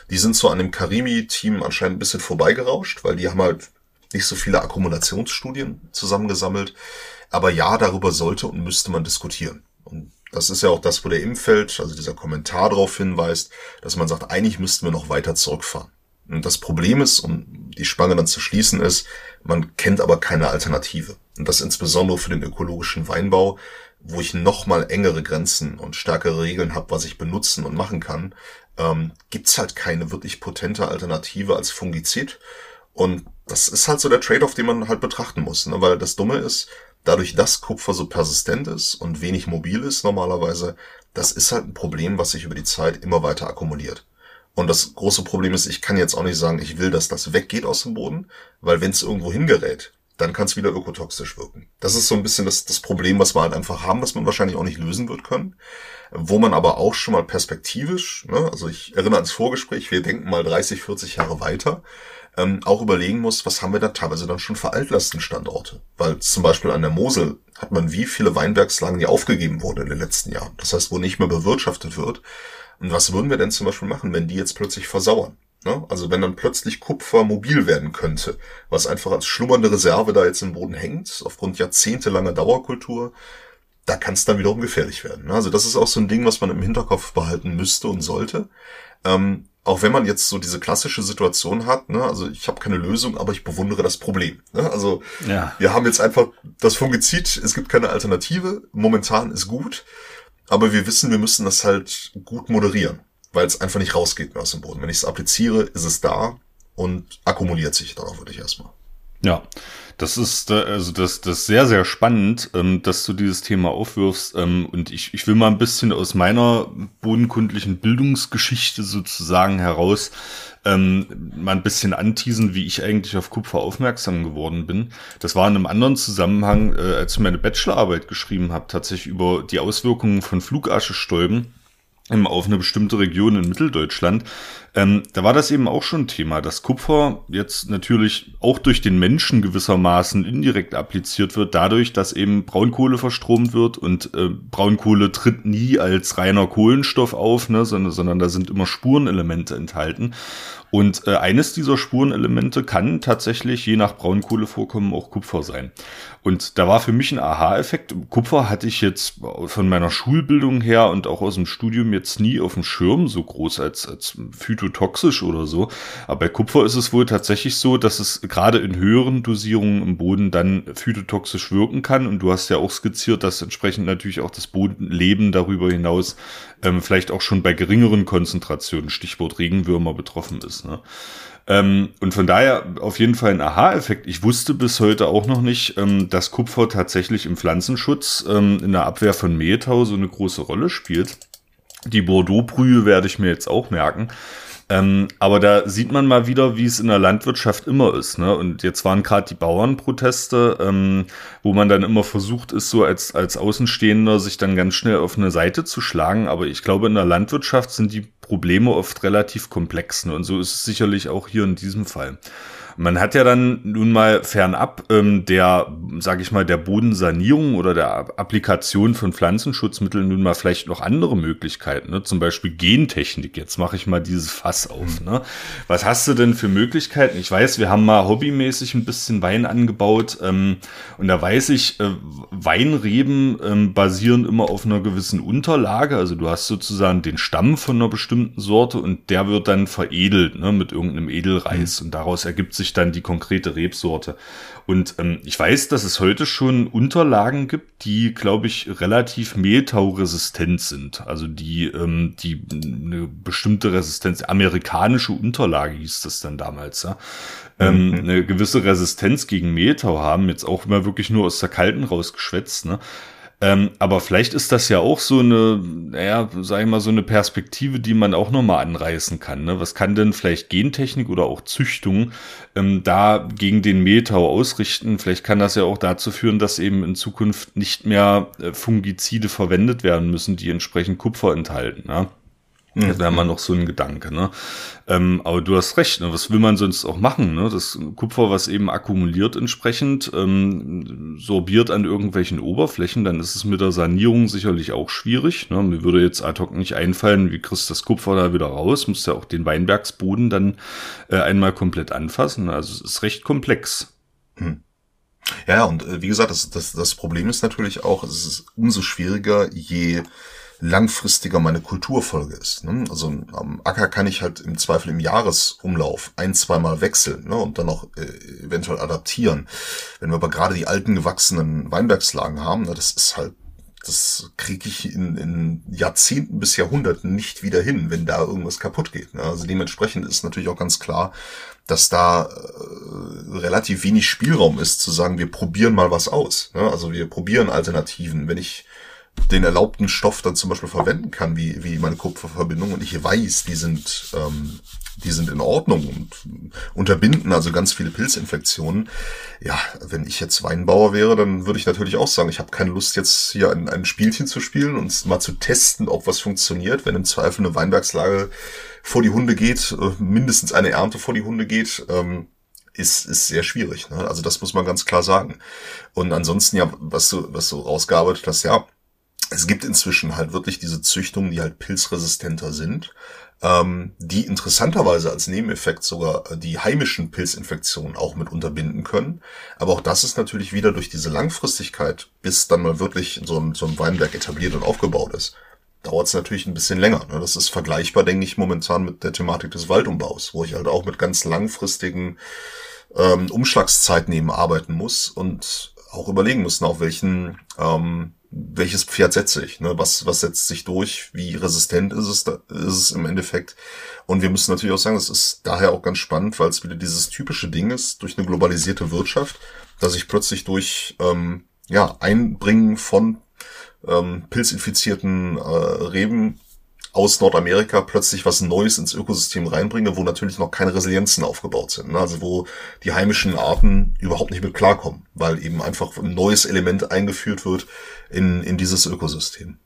Die sind so an dem Karimi-Team anscheinend ein bisschen vorbeigerauscht, weil die haben halt nicht so viele Akkumulationsstudien zusammengesammelt. Aber ja, darüber sollte und müsste man diskutieren. Und das ist ja auch das, wo der Impfeld, also dieser Kommentar darauf hinweist, dass man sagt, eigentlich müssten wir noch weiter zurückfahren. Und das Problem ist, um die Spange dann zu schließen, ist, man kennt aber keine Alternative. Und das insbesondere für den ökologischen Weinbau, wo ich noch mal engere Grenzen und stärkere Regeln habe, was ich benutzen und machen kann, ähm, gibt's halt keine wirklich potente Alternative als Fungizid. Und das ist halt so der Trade-off, den man halt betrachten muss. Ne? Weil das Dumme ist, Dadurch, dass Kupfer so persistent ist und wenig mobil ist normalerweise, das ist halt ein Problem, was sich über die Zeit immer weiter akkumuliert. Und das große Problem ist, ich kann jetzt auch nicht sagen, ich will, dass das weggeht aus dem Boden, weil wenn es irgendwo hingerät, dann kann es wieder ökotoxisch wirken. Das ist so ein bisschen das, das Problem, was wir halt einfach haben, was man wahrscheinlich auch nicht lösen wird können. Wo man aber auch schon mal perspektivisch, ne, also ich erinnere ans Vorgespräch, wir denken mal 30, 40 Jahre weiter, ähm, auch überlegen muss, was haben wir da teilweise dann schon für Altlastenstandorte. Weil zum Beispiel an der Mosel hat man wie viele Weinbergslagen, die aufgegeben wurden in den letzten Jahren. Das heißt, wo nicht mehr bewirtschaftet wird. Und was würden wir denn zum Beispiel machen, wenn die jetzt plötzlich versauern? Ne? Also wenn dann plötzlich Kupfer mobil werden könnte, was einfach als schlummernde Reserve da jetzt im Boden hängt, aufgrund jahrzehntelanger Dauerkultur, da kann es dann wiederum gefährlich werden. Ne? Also das ist auch so ein Ding, was man im Hinterkopf behalten müsste und sollte. Ähm, auch wenn man jetzt so diese klassische Situation hat, ne, also ich habe keine Lösung, aber ich bewundere das Problem. Ne? Also ja. wir haben jetzt einfach das Fungizid, es gibt keine Alternative, momentan ist gut, aber wir wissen, wir müssen das halt gut moderieren, weil es einfach nicht rausgeht mehr aus dem Boden. Wenn ich es appliziere, ist es da und akkumuliert sich darauf würde ich erstmal. Ja, das ist äh, also das, das sehr, sehr spannend, ähm, dass du dieses Thema aufwirfst. Ähm, und ich, ich will mal ein bisschen aus meiner bodenkundlichen Bildungsgeschichte sozusagen heraus ähm, mal ein bisschen anteasen, wie ich eigentlich auf Kupfer aufmerksam geworden bin. Das war in einem anderen Zusammenhang, äh, als ich meine Bachelorarbeit geschrieben habe, tatsächlich über die Auswirkungen von Flugaschestäuben auf eine bestimmte Region in Mitteldeutschland. Ähm, da war das eben auch schon Thema, dass Kupfer jetzt natürlich auch durch den Menschen gewissermaßen indirekt appliziert wird, dadurch, dass eben Braunkohle verstromt wird und äh, Braunkohle tritt nie als reiner Kohlenstoff auf, ne, sondern, sondern da sind immer Spurenelemente enthalten. Und äh, eines dieser Spurenelemente kann tatsächlich je nach Braunkohlevorkommen auch Kupfer sein. Und da war für mich ein Aha-Effekt. Kupfer hatte ich jetzt von meiner Schulbildung her und auch aus dem Studium jetzt nie auf dem Schirm so groß als, als phytotoxisch oder so. Aber bei Kupfer ist es wohl tatsächlich so, dass es gerade in höheren Dosierungen im Boden dann phytotoxisch wirken kann. Und du hast ja auch skizziert, dass entsprechend natürlich auch das Bodenleben darüber hinaus ähm, vielleicht auch schon bei geringeren Konzentrationen, Stichwort Regenwürmer, betroffen ist. Ne? Ähm, und von daher auf jeden Fall ein Aha-Effekt. Ich wusste bis heute auch noch nicht, ähm, dass Kupfer tatsächlich im Pflanzenschutz ähm, in der Abwehr von Mehltau so eine große Rolle spielt. Die Bordeaux-Brühe werde ich mir jetzt auch merken. Ähm, aber da sieht man mal wieder, wie es in der Landwirtschaft immer ist. Ne? Und jetzt waren gerade die Bauernproteste, ähm, wo man dann immer versucht ist, so als, als Außenstehender sich dann ganz schnell auf eine Seite zu schlagen. Aber ich glaube, in der Landwirtschaft sind die Probleme oft relativ komplex. Ne? Und so ist es sicherlich auch hier in diesem Fall. Man hat ja dann nun mal fernab ähm, der, sage ich mal, der Bodensanierung oder der Applikation von Pflanzenschutzmitteln nun mal vielleicht noch andere Möglichkeiten, ne? zum Beispiel Gentechnik. Jetzt mache ich mal dieses Fass auf. Ne? Was hast du denn für Möglichkeiten? Ich weiß, wir haben mal hobbymäßig ein bisschen Wein angebaut ähm, und da weiß ich, äh, Weinreben ähm, basieren immer auf einer gewissen Unterlage. Also du hast sozusagen den Stamm von einer bestimmten Sorte und der wird dann veredelt ne, mit irgendeinem Edelreis mhm. und daraus ergibt sich dann die konkrete Rebsorte. Und ähm, ich weiß, dass es heute schon Unterlagen gibt, die, glaube ich, relativ mehltauresistent sind. Also die, ähm, die eine bestimmte Resistenz, amerikanische Unterlage hieß das dann damals, ja. Ähm, mhm. eine gewisse Resistenz gegen Mehltau haben, jetzt auch immer wirklich nur aus der Kalten rausgeschwätzt, ne? Ähm, aber vielleicht ist das ja auch so eine, naja, sag ich mal, so eine Perspektive, die man auch nochmal anreißen kann. Ne? Was kann denn vielleicht Gentechnik oder auch Züchtung ähm, da gegen den Mehltau ausrichten? Vielleicht kann das ja auch dazu führen, dass eben in Zukunft nicht mehr äh, Fungizide verwendet werden müssen, die entsprechend Kupfer enthalten. Ne? Das wäre mal noch so ein Gedanke, ne? Ähm, aber du hast recht, ne? Was will man sonst auch machen, ne? Das Kupfer, was eben akkumuliert entsprechend, ähm, sorbiert an irgendwelchen Oberflächen, dann ist es mit der Sanierung sicherlich auch schwierig. Ne? Mir würde jetzt ad hoc nicht einfallen, wie kriegst du das Kupfer da wieder raus? Muss ja auch den Weinbergsboden dann äh, einmal komplett anfassen. Also es ist recht komplex. Hm. Ja, und äh, wie gesagt, das, das, das Problem ist natürlich auch, es ist umso schwieriger, je langfristiger meine Kulturfolge ist. Ne? Also am Acker kann ich halt im Zweifel im Jahresumlauf ein, zweimal wechseln ne? und dann auch äh, eventuell adaptieren. Wenn wir aber gerade die alten gewachsenen Weinbergslagen haben, ne, das ist halt das kriege ich in, in Jahrzehnten bis Jahrhunderten nicht wieder hin, wenn da irgendwas kaputt geht. Ne? Also dementsprechend ist natürlich auch ganz klar, dass da äh, relativ wenig Spielraum ist, zu sagen, wir probieren mal was aus. Ne? Also wir probieren Alternativen. Wenn ich den erlaubten Stoff dann zum Beispiel verwenden kann, wie, wie meine Kupferverbindung und ich weiß, die sind, ähm, die sind in Ordnung und unterbinden also ganz viele Pilzinfektionen. Ja, wenn ich jetzt Weinbauer wäre, dann würde ich natürlich auch sagen, ich habe keine Lust jetzt hier ein, ein Spielchen zu spielen und mal zu testen, ob was funktioniert, wenn im Zweifel eine Weinbergslage vor die Hunde geht, äh, mindestens eine Ernte vor die Hunde geht. Ähm, ist, ist sehr schwierig. Ne? Also das muss man ganz klar sagen. Und ansonsten ja, was du, was du rausgearbeitet hast, ja, es gibt inzwischen halt wirklich diese Züchtungen, die halt pilzresistenter sind, ähm, die interessanterweise als Nebeneffekt sogar äh, die heimischen Pilzinfektionen auch mit unterbinden können. Aber auch das ist natürlich wieder durch diese Langfristigkeit, bis dann mal wirklich so ein, so ein Weinberg etabliert und aufgebaut ist, dauert es natürlich ein bisschen länger. Ne? Das ist vergleichbar, denke ich, momentan mit der Thematik des Waldumbaus, wo ich halt auch mit ganz langfristigen ähm, Umschlagszeiten eben arbeiten muss und auch überlegen müssen, auf welchen ähm, welches Pferd setze ich, ne? was, was setzt sich durch, wie resistent ist es, da, ist es im Endeffekt. Und wir müssen natürlich auch sagen, es ist daher auch ganz spannend, weil es wieder dieses typische Ding ist, durch eine globalisierte Wirtschaft, dass ich plötzlich durch ähm, ja, Einbringen von ähm, pilzinfizierten äh, Reben aus Nordamerika plötzlich was Neues ins Ökosystem reinbringe, wo natürlich noch keine Resilienzen aufgebaut sind. Ne? Also wo die heimischen Arten überhaupt nicht mit klarkommen, weil eben einfach ein neues Element eingeführt wird in, in dieses Ökosystem.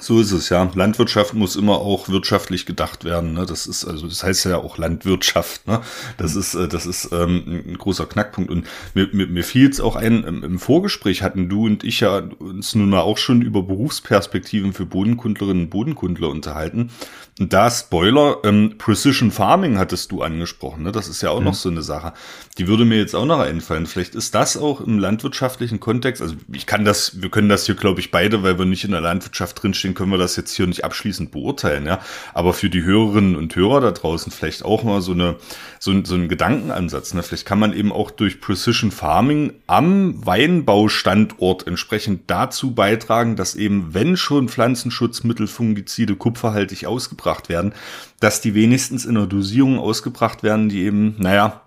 So ist es, ja. Landwirtschaft muss immer auch wirtschaftlich gedacht werden. Ne? Das ist, also das heißt ja auch Landwirtschaft. Ne? Das ist, äh, das ist ähm, ein großer Knackpunkt. Und mir, mir, mir fiel es auch ein, im, im Vorgespräch hatten du und ich ja uns nun mal auch schon über Berufsperspektiven für Bodenkundlerinnen und Bodenkundler unterhalten. Und da Spoiler, ähm, Precision Farming hattest du angesprochen, ne? Das ist ja auch mhm. noch so eine Sache. Die würde mir jetzt auch noch einfallen. Vielleicht ist das auch im landwirtschaftlichen Kontext. Also ich kann das, wir können das hier, glaube ich, beide, weil wir nicht in der Landwirtschaft drinstehen, können wir das jetzt hier nicht abschließend beurteilen, ja. Aber für die Hörerinnen und Hörer da draußen vielleicht auch mal so eine, so, so ein Gedankenansatz. Ne? Vielleicht kann man eben auch durch Precision Farming am Weinbaustandort entsprechend dazu beitragen, dass eben, wenn schon Pflanzenschutzmittel, Fungizide kupferhaltig ausgebracht ausgebracht werden, dass die wenigstens in einer Dosierung ausgebracht werden, die eben, naja,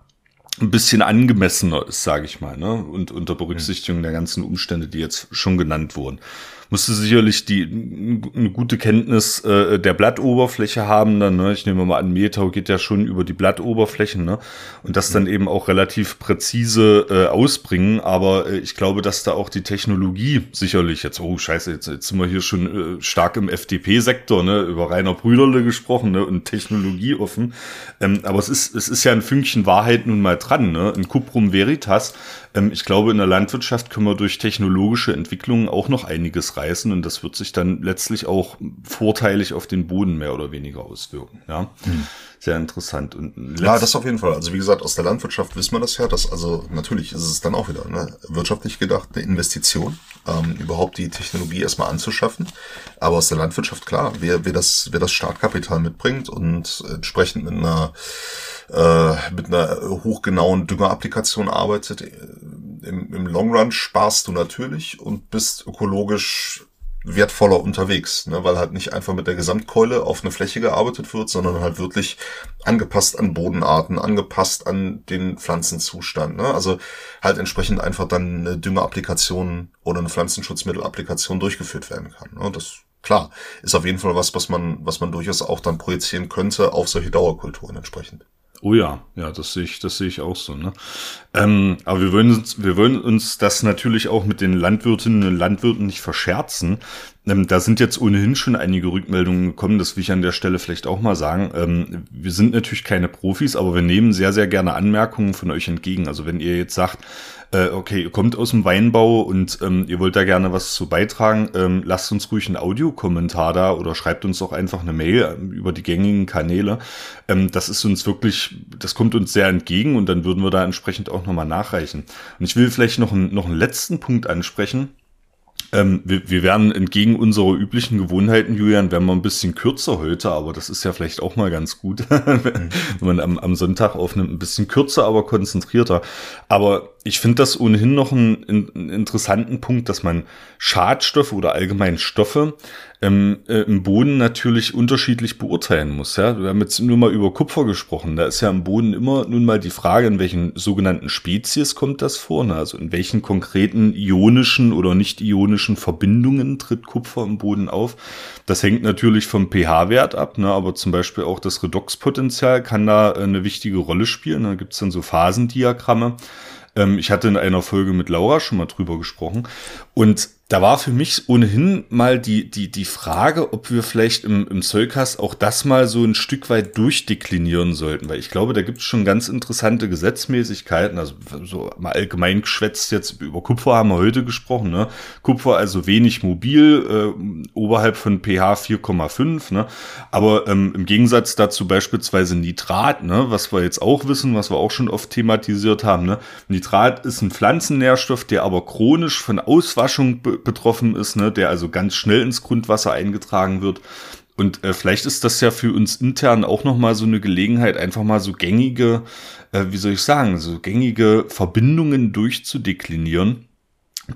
ein bisschen angemessener ist, sage ich mal, ne? Und unter Berücksichtigung der ganzen Umstände, die jetzt schon genannt wurden musste sicherlich die eine gute Kenntnis äh, der Blattoberfläche haben. Dann, ne? Ich nehme mal an, Metau geht ja schon über die Blattoberflächen, ne? Und das dann eben auch relativ präzise äh, ausbringen. Aber äh, ich glaube, dass da auch die Technologie sicherlich jetzt, oh scheiße, jetzt, jetzt sind wir hier schon äh, stark im FDP-Sektor, ne? Über Rainer Brüderle gesprochen, ne? Und Technologie offen. Ähm, aber es ist, es ist ja ein Fünkchen Wahrheit nun mal dran, ne? In Cuprum Veritas ich glaube, in der Landwirtschaft können wir durch technologische Entwicklungen auch noch einiges reißen und das wird sich dann letztlich auch vorteilig auf den Boden mehr oder weniger auswirken. Ja. Hm. Sehr interessant. Und ja, das auf jeden Fall. Also wie gesagt, aus der Landwirtschaft wissen wir das ja, dass also natürlich ist es dann auch wieder ne, wirtschaftlich gedacht eine Investition, ähm, überhaupt die Technologie erstmal anzuschaffen. Aber aus der Landwirtschaft klar, wer, wer das, wer das Startkapital mitbringt und entsprechend mit einer äh, mit einer hochgenauen Düngerapplikation arbeitet, äh, im, im Long Run sparst du natürlich und bist ökologisch wertvoller unterwegs, ne, weil halt nicht einfach mit der Gesamtkeule auf eine Fläche gearbeitet wird, sondern halt wirklich angepasst an Bodenarten, angepasst an den Pflanzenzustand. Ne? Also halt entsprechend einfach dann eine Düngerapplikation oder eine Pflanzenschutzmittelapplikation durchgeführt werden kann. Ne? Das klar ist auf jeden Fall was, was man, was man durchaus auch dann projizieren könnte auf solche Dauerkulturen entsprechend. Oh ja, ja, das sehe ich, das sehe ich auch so. Ne? Ähm, aber wir wollen uns, wir wollen uns das natürlich auch mit den Landwirtinnen und Landwirten nicht verscherzen. Ähm, da sind jetzt ohnehin schon einige Rückmeldungen gekommen, das will ich an der Stelle vielleicht auch mal sagen. Ähm, wir sind natürlich keine Profis, aber wir nehmen sehr, sehr gerne Anmerkungen von euch entgegen. Also wenn ihr jetzt sagt, äh, okay, ihr kommt aus dem Weinbau und ähm, ihr wollt da gerne was zu beitragen, lasst uns ruhig einen Audiokommentar da oder schreibt uns auch einfach eine Mail über die gängigen Kanäle. Das ist uns wirklich, das kommt uns sehr entgegen und dann würden wir da entsprechend auch nochmal nachreichen. Und ich will vielleicht noch, einen, noch einen letzten Punkt ansprechen ähm, wir, wir werden entgegen unserer üblichen Gewohnheiten, Julian, werden wir ein bisschen kürzer heute, aber das ist ja vielleicht auch mal ganz gut, [laughs] wenn man am, am Sonntag aufnimmt, ein bisschen kürzer, aber konzentrierter. Aber ich finde das ohnehin noch einen, einen interessanten Punkt, dass man Schadstoffe oder allgemein Stoffe ähm, äh, im Boden natürlich unterschiedlich beurteilen muss. Ja? Wir haben jetzt nur mal über Kupfer gesprochen. Da ist ja im Boden immer nun mal die Frage, in welchen sogenannten Spezies kommt das vor? Ne? Also in welchen konkreten ionischen oder nicht ionischen Verbindungen tritt Kupfer im Boden auf? Das hängt natürlich vom pH-Wert ab, ne? aber zum Beispiel auch das Redoxpotenzial kann da äh, eine wichtige Rolle spielen. Da gibt es dann so Phasendiagramme. Ähm, ich hatte in einer Folge mit Laura schon mal drüber gesprochen. Und da war für mich ohnehin mal die, die, die Frage, ob wir vielleicht im, im Zollkast auch das mal so ein Stück weit durchdeklinieren sollten, weil ich glaube, da gibt es schon ganz interessante Gesetzmäßigkeiten, also so mal allgemein geschwätzt jetzt über Kupfer haben wir heute gesprochen, ne? Kupfer also wenig mobil, äh, oberhalb von pH 4,5, ne? Aber ähm, im Gegensatz dazu beispielsweise Nitrat, ne? Was wir jetzt auch wissen, was wir auch schon oft thematisiert haben, ne? Nitrat ist ein Pflanzennährstoff, der aber chronisch von Auswaschung betroffen ist, ne, der also ganz schnell ins Grundwasser eingetragen wird. Und äh, vielleicht ist das ja für uns intern auch nochmal so eine Gelegenheit, einfach mal so gängige, äh, wie soll ich sagen, so gängige Verbindungen durchzudeklinieren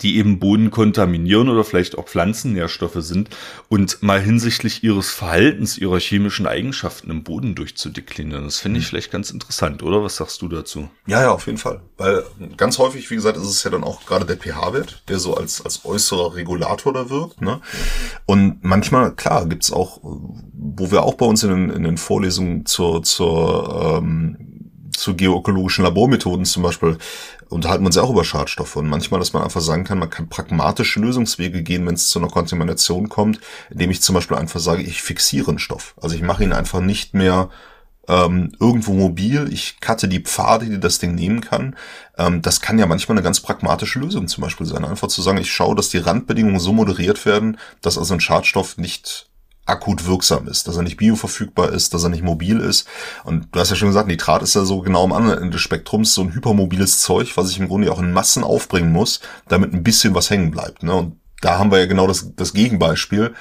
die eben Boden kontaminieren oder vielleicht auch Pflanzennährstoffe sind und mal hinsichtlich ihres Verhaltens, ihrer chemischen Eigenschaften im Boden durchzudeklinieren. Das finde ich hm. vielleicht ganz interessant, oder? Was sagst du dazu? Ja, ja, auf jeden Fall. Weil ganz häufig, wie gesagt, ist es ja dann auch gerade der pH-Wert, der so als, als äußerer Regulator da wirkt. Ne? Und manchmal, klar, gibt's auch, wo wir auch bei uns in den, in den Vorlesungen zur, zur ähm, zu geoökologischen Labormethoden zum Beispiel unterhalten wir uns ja auch über Schadstoffe und manchmal, dass man einfach sagen kann, man kann pragmatische Lösungswege gehen, wenn es zu einer Kontamination kommt, indem ich zum Beispiel einfach sage, ich fixiere einen Stoff. Also ich mache ihn einfach nicht mehr ähm, irgendwo mobil, ich cutte die Pfade, die das Ding nehmen kann. Ähm, das kann ja manchmal eine ganz pragmatische Lösung zum Beispiel sein. Einfach zu sagen, ich schaue, dass die Randbedingungen so moderiert werden, dass also ein Schadstoff nicht akut wirksam ist, dass er nicht bioverfügbar ist, dass er nicht mobil ist. Und du hast ja schon gesagt, Nitrat ist ja so genau am anderen Ende des Spektrums so ein hypermobiles Zeug, was ich im Grunde auch in Massen aufbringen muss, damit ein bisschen was hängen bleibt. Ne? Und da haben wir ja genau das, das Gegenbeispiel,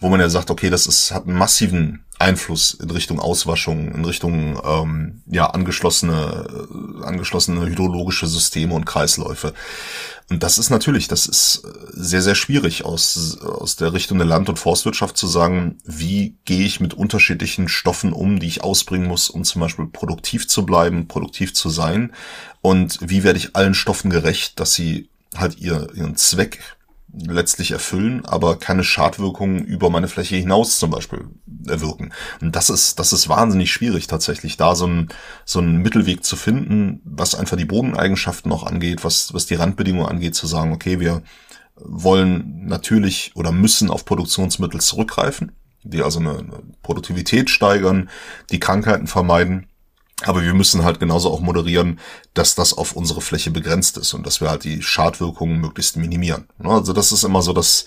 wo man ja sagt, okay, das ist, hat einen massiven Einfluss in Richtung Auswaschung, in Richtung ähm, ja angeschlossene, äh, angeschlossene hydrologische Systeme und Kreisläufe. Und das ist natürlich, das ist sehr, sehr schwierig aus, aus der Richtung der Land- und Forstwirtschaft zu sagen, wie gehe ich mit unterschiedlichen Stoffen um, die ich ausbringen muss, um zum Beispiel produktiv zu bleiben, produktiv zu sein. Und wie werde ich allen Stoffen gerecht, dass sie halt ihr, ihren Zweck letztlich erfüllen, aber keine Schadwirkungen über meine Fläche hinaus zum Beispiel erwirken. Und das ist, das ist wahnsinnig schwierig tatsächlich, da so ein so einen Mittelweg zu finden, was einfach die Bodeneigenschaften noch angeht, was, was die Randbedingungen angeht, zu sagen, okay, wir wollen natürlich oder müssen auf Produktionsmittel zurückgreifen, die also eine, eine Produktivität steigern, die Krankheiten vermeiden aber wir müssen halt genauso auch moderieren, dass das auf unsere Fläche begrenzt ist und dass wir halt die Schadwirkungen möglichst minimieren. Ne, also das ist immer so das,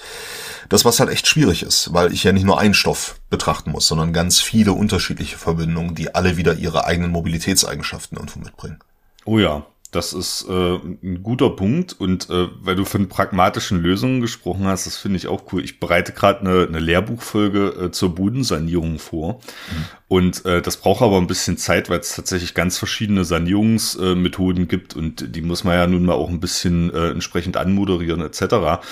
das was halt echt schwierig ist, weil ich ja nicht nur einen Stoff betrachten muss, sondern ganz viele unterschiedliche Verbindungen, die alle wieder ihre eigenen Mobilitätseigenschaften irgendwo mitbringen. Oh ja, das ist äh, ein guter Punkt und äh, weil du von pragmatischen Lösungen gesprochen hast, das finde ich auch cool. Ich bereite gerade eine, eine Lehrbuchfolge äh, zur Bodensanierung vor mhm. und äh, das braucht aber ein bisschen Zeit, weil es tatsächlich ganz verschiedene Sanierungsmethoden äh, gibt und die muss man ja nun mal auch ein bisschen äh, entsprechend anmoderieren etc.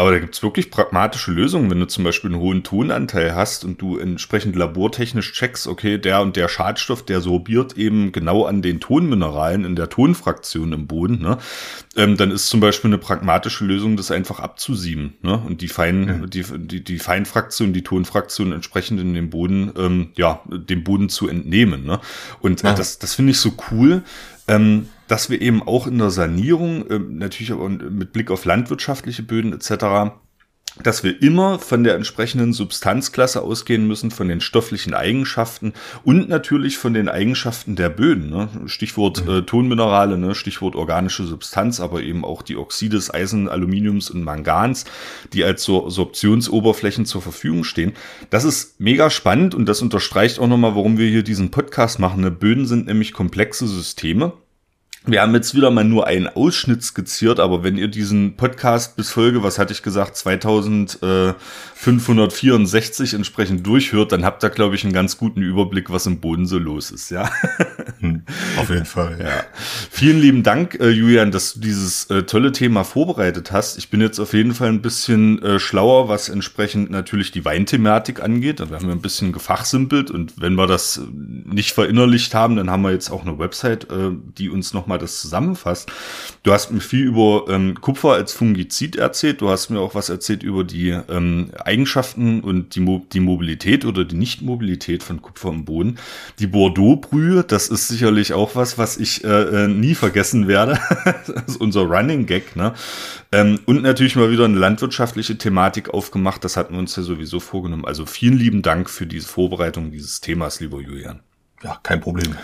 Aber da gibt's wirklich pragmatische Lösungen, wenn du zum Beispiel einen hohen Tonanteil hast und du entsprechend labortechnisch checkst, okay, der und der Schadstoff, der sorbiert eben genau an den Tonmineralen in der Tonfraktion im Boden, ne? Ähm, dann ist zum Beispiel eine pragmatische Lösung, das einfach abzusieben, ne? Und die Fein, ja. die, die, die Feinfraktion, die Tonfraktion entsprechend in den Boden, ähm, ja, dem Boden zu entnehmen, ne? Und ja. das, das finde ich so cool. Ähm, dass wir eben auch in der Sanierung, äh, natürlich auch mit Blick auf landwirtschaftliche Böden etc., dass wir immer von der entsprechenden Substanzklasse ausgehen müssen, von den stofflichen Eigenschaften und natürlich von den Eigenschaften der Böden. Ne? Stichwort mhm. äh, Tonminerale, ne? Stichwort organische Substanz, aber eben auch die Oxide des Eisen, Aluminiums und Mangans, die als so Sorptionsoberflächen zur Verfügung stehen. Das ist mega spannend und das unterstreicht auch nochmal, warum wir hier diesen Podcast machen. Ne? Böden sind nämlich komplexe Systeme wir haben jetzt wieder mal nur einen Ausschnitt skizziert, aber wenn ihr diesen Podcast bis Folge, was hatte ich gesagt, 2564 entsprechend durchhört, dann habt ihr, glaube ich, einen ganz guten Überblick, was im Boden so los ist, ja. [laughs] [laughs] Auf jeden Fall. Ja. Vielen lieben Dank, äh, Julian, dass du dieses äh, tolle Thema vorbereitet hast. Ich bin jetzt auf jeden Fall ein bisschen äh, schlauer, was entsprechend natürlich die Weinthematik angeht. Da haben wir ein bisschen gefachsimpelt und wenn wir das nicht verinnerlicht haben, dann haben wir jetzt auch eine Website, äh, die uns noch mal das zusammenfasst. Du hast mir viel über ähm, Kupfer als Fungizid erzählt. Du hast mir auch was erzählt über die ähm, Eigenschaften und die, Mo die Mobilität oder die Nichtmobilität von Kupfer im Boden. Die Bordeaux-Brühe, das ist sicherlich auch was, was ich äh, äh nie vergessen werde. [laughs] das ist unser Running Gag. Ne? Ähm, und natürlich mal wieder eine landwirtschaftliche Thematik aufgemacht. Das hatten wir uns ja sowieso vorgenommen. Also vielen lieben Dank für diese Vorbereitung dieses Themas, lieber Julian. Ja, kein Problem.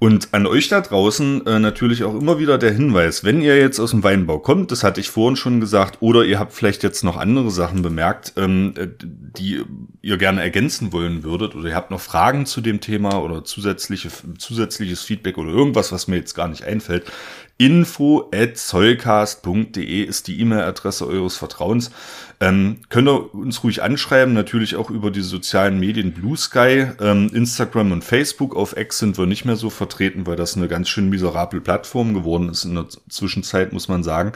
Und an euch da draußen äh, natürlich auch immer wieder der Hinweis, wenn ihr jetzt aus dem Weinbau kommt, das hatte ich vorhin schon gesagt, oder ihr habt vielleicht jetzt noch andere Sachen bemerkt, ähm, äh, die ihr gerne ergänzen wollen würdet, oder ihr habt noch Fragen zu dem Thema oder zusätzliche, zusätzliches Feedback oder irgendwas, was mir jetzt gar nicht einfällt, info at zollcast.de ist die E-Mail-Adresse eures Vertrauens. Ähm, könnt ihr uns ruhig anschreiben, natürlich auch über die sozialen Medien Blue Sky, ähm, Instagram und Facebook. Auf X sind wir nicht mehr so vertreten, weil das eine ganz schön miserable Plattform geworden ist in der Zwischenzeit, muss man sagen.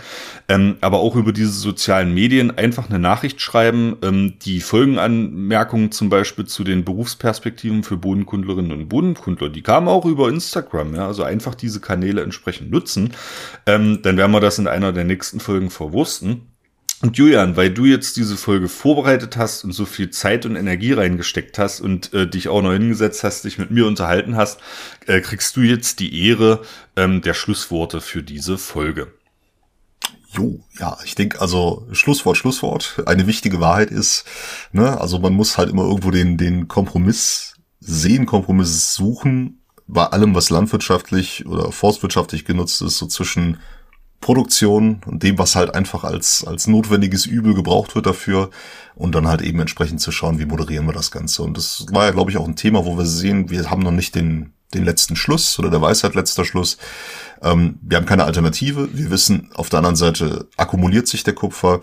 Ähm, aber auch über diese sozialen Medien einfach eine Nachricht schreiben. Ähm, die Folgenanmerkungen zum Beispiel zu den Berufsperspektiven für Bodenkundlerinnen und Bodenkundler, die kamen auch über Instagram. Ja? Also einfach diese Kanäle entsprechend nutzen. Ähm, dann werden wir das in einer der nächsten Folgen verwursten. Und Julian, weil du jetzt diese Folge vorbereitet hast und so viel Zeit und Energie reingesteckt hast und äh, dich auch noch hingesetzt hast, dich mit mir unterhalten hast, äh, kriegst du jetzt die Ehre ähm, der Schlussworte für diese Folge. Jo, ja, ich denke, also Schlusswort, Schlusswort. Eine wichtige Wahrheit ist, ne, also man muss halt immer irgendwo den, den Kompromiss sehen, Kompromiss suchen, bei allem, was landwirtschaftlich oder forstwirtschaftlich genutzt ist, so zwischen Produktion und dem, was halt einfach als, als notwendiges Übel gebraucht wird dafür und dann halt eben entsprechend zu schauen, wie moderieren wir das Ganze. Und das war ja, glaube ich, auch ein Thema, wo wir sehen, wir haben noch nicht den, den letzten Schluss oder der Weisheit letzter Schluss. Ähm, wir haben keine Alternative. Wir wissen, auf der anderen Seite akkumuliert sich der Kupfer.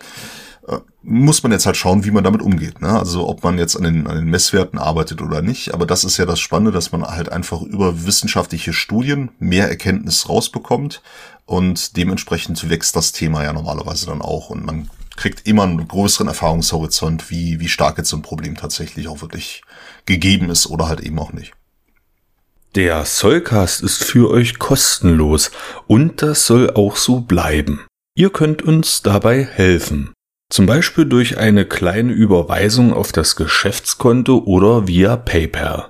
Äh, muss man jetzt halt schauen, wie man damit umgeht. Ne? Also ob man jetzt an den, an den Messwerten arbeitet oder nicht. Aber das ist ja das Spannende, dass man halt einfach über wissenschaftliche Studien mehr Erkenntnis rausbekommt und dementsprechend wächst das Thema ja normalerweise dann auch und man kriegt immer einen größeren Erfahrungshorizont, wie, wie stark jetzt so ein Problem tatsächlich auch wirklich gegeben ist oder halt eben auch nicht. Der Sollcast ist für euch kostenlos und das soll auch so bleiben. Ihr könnt uns dabei helfen. Zum Beispiel durch eine kleine Überweisung auf das Geschäftskonto oder via PayPal.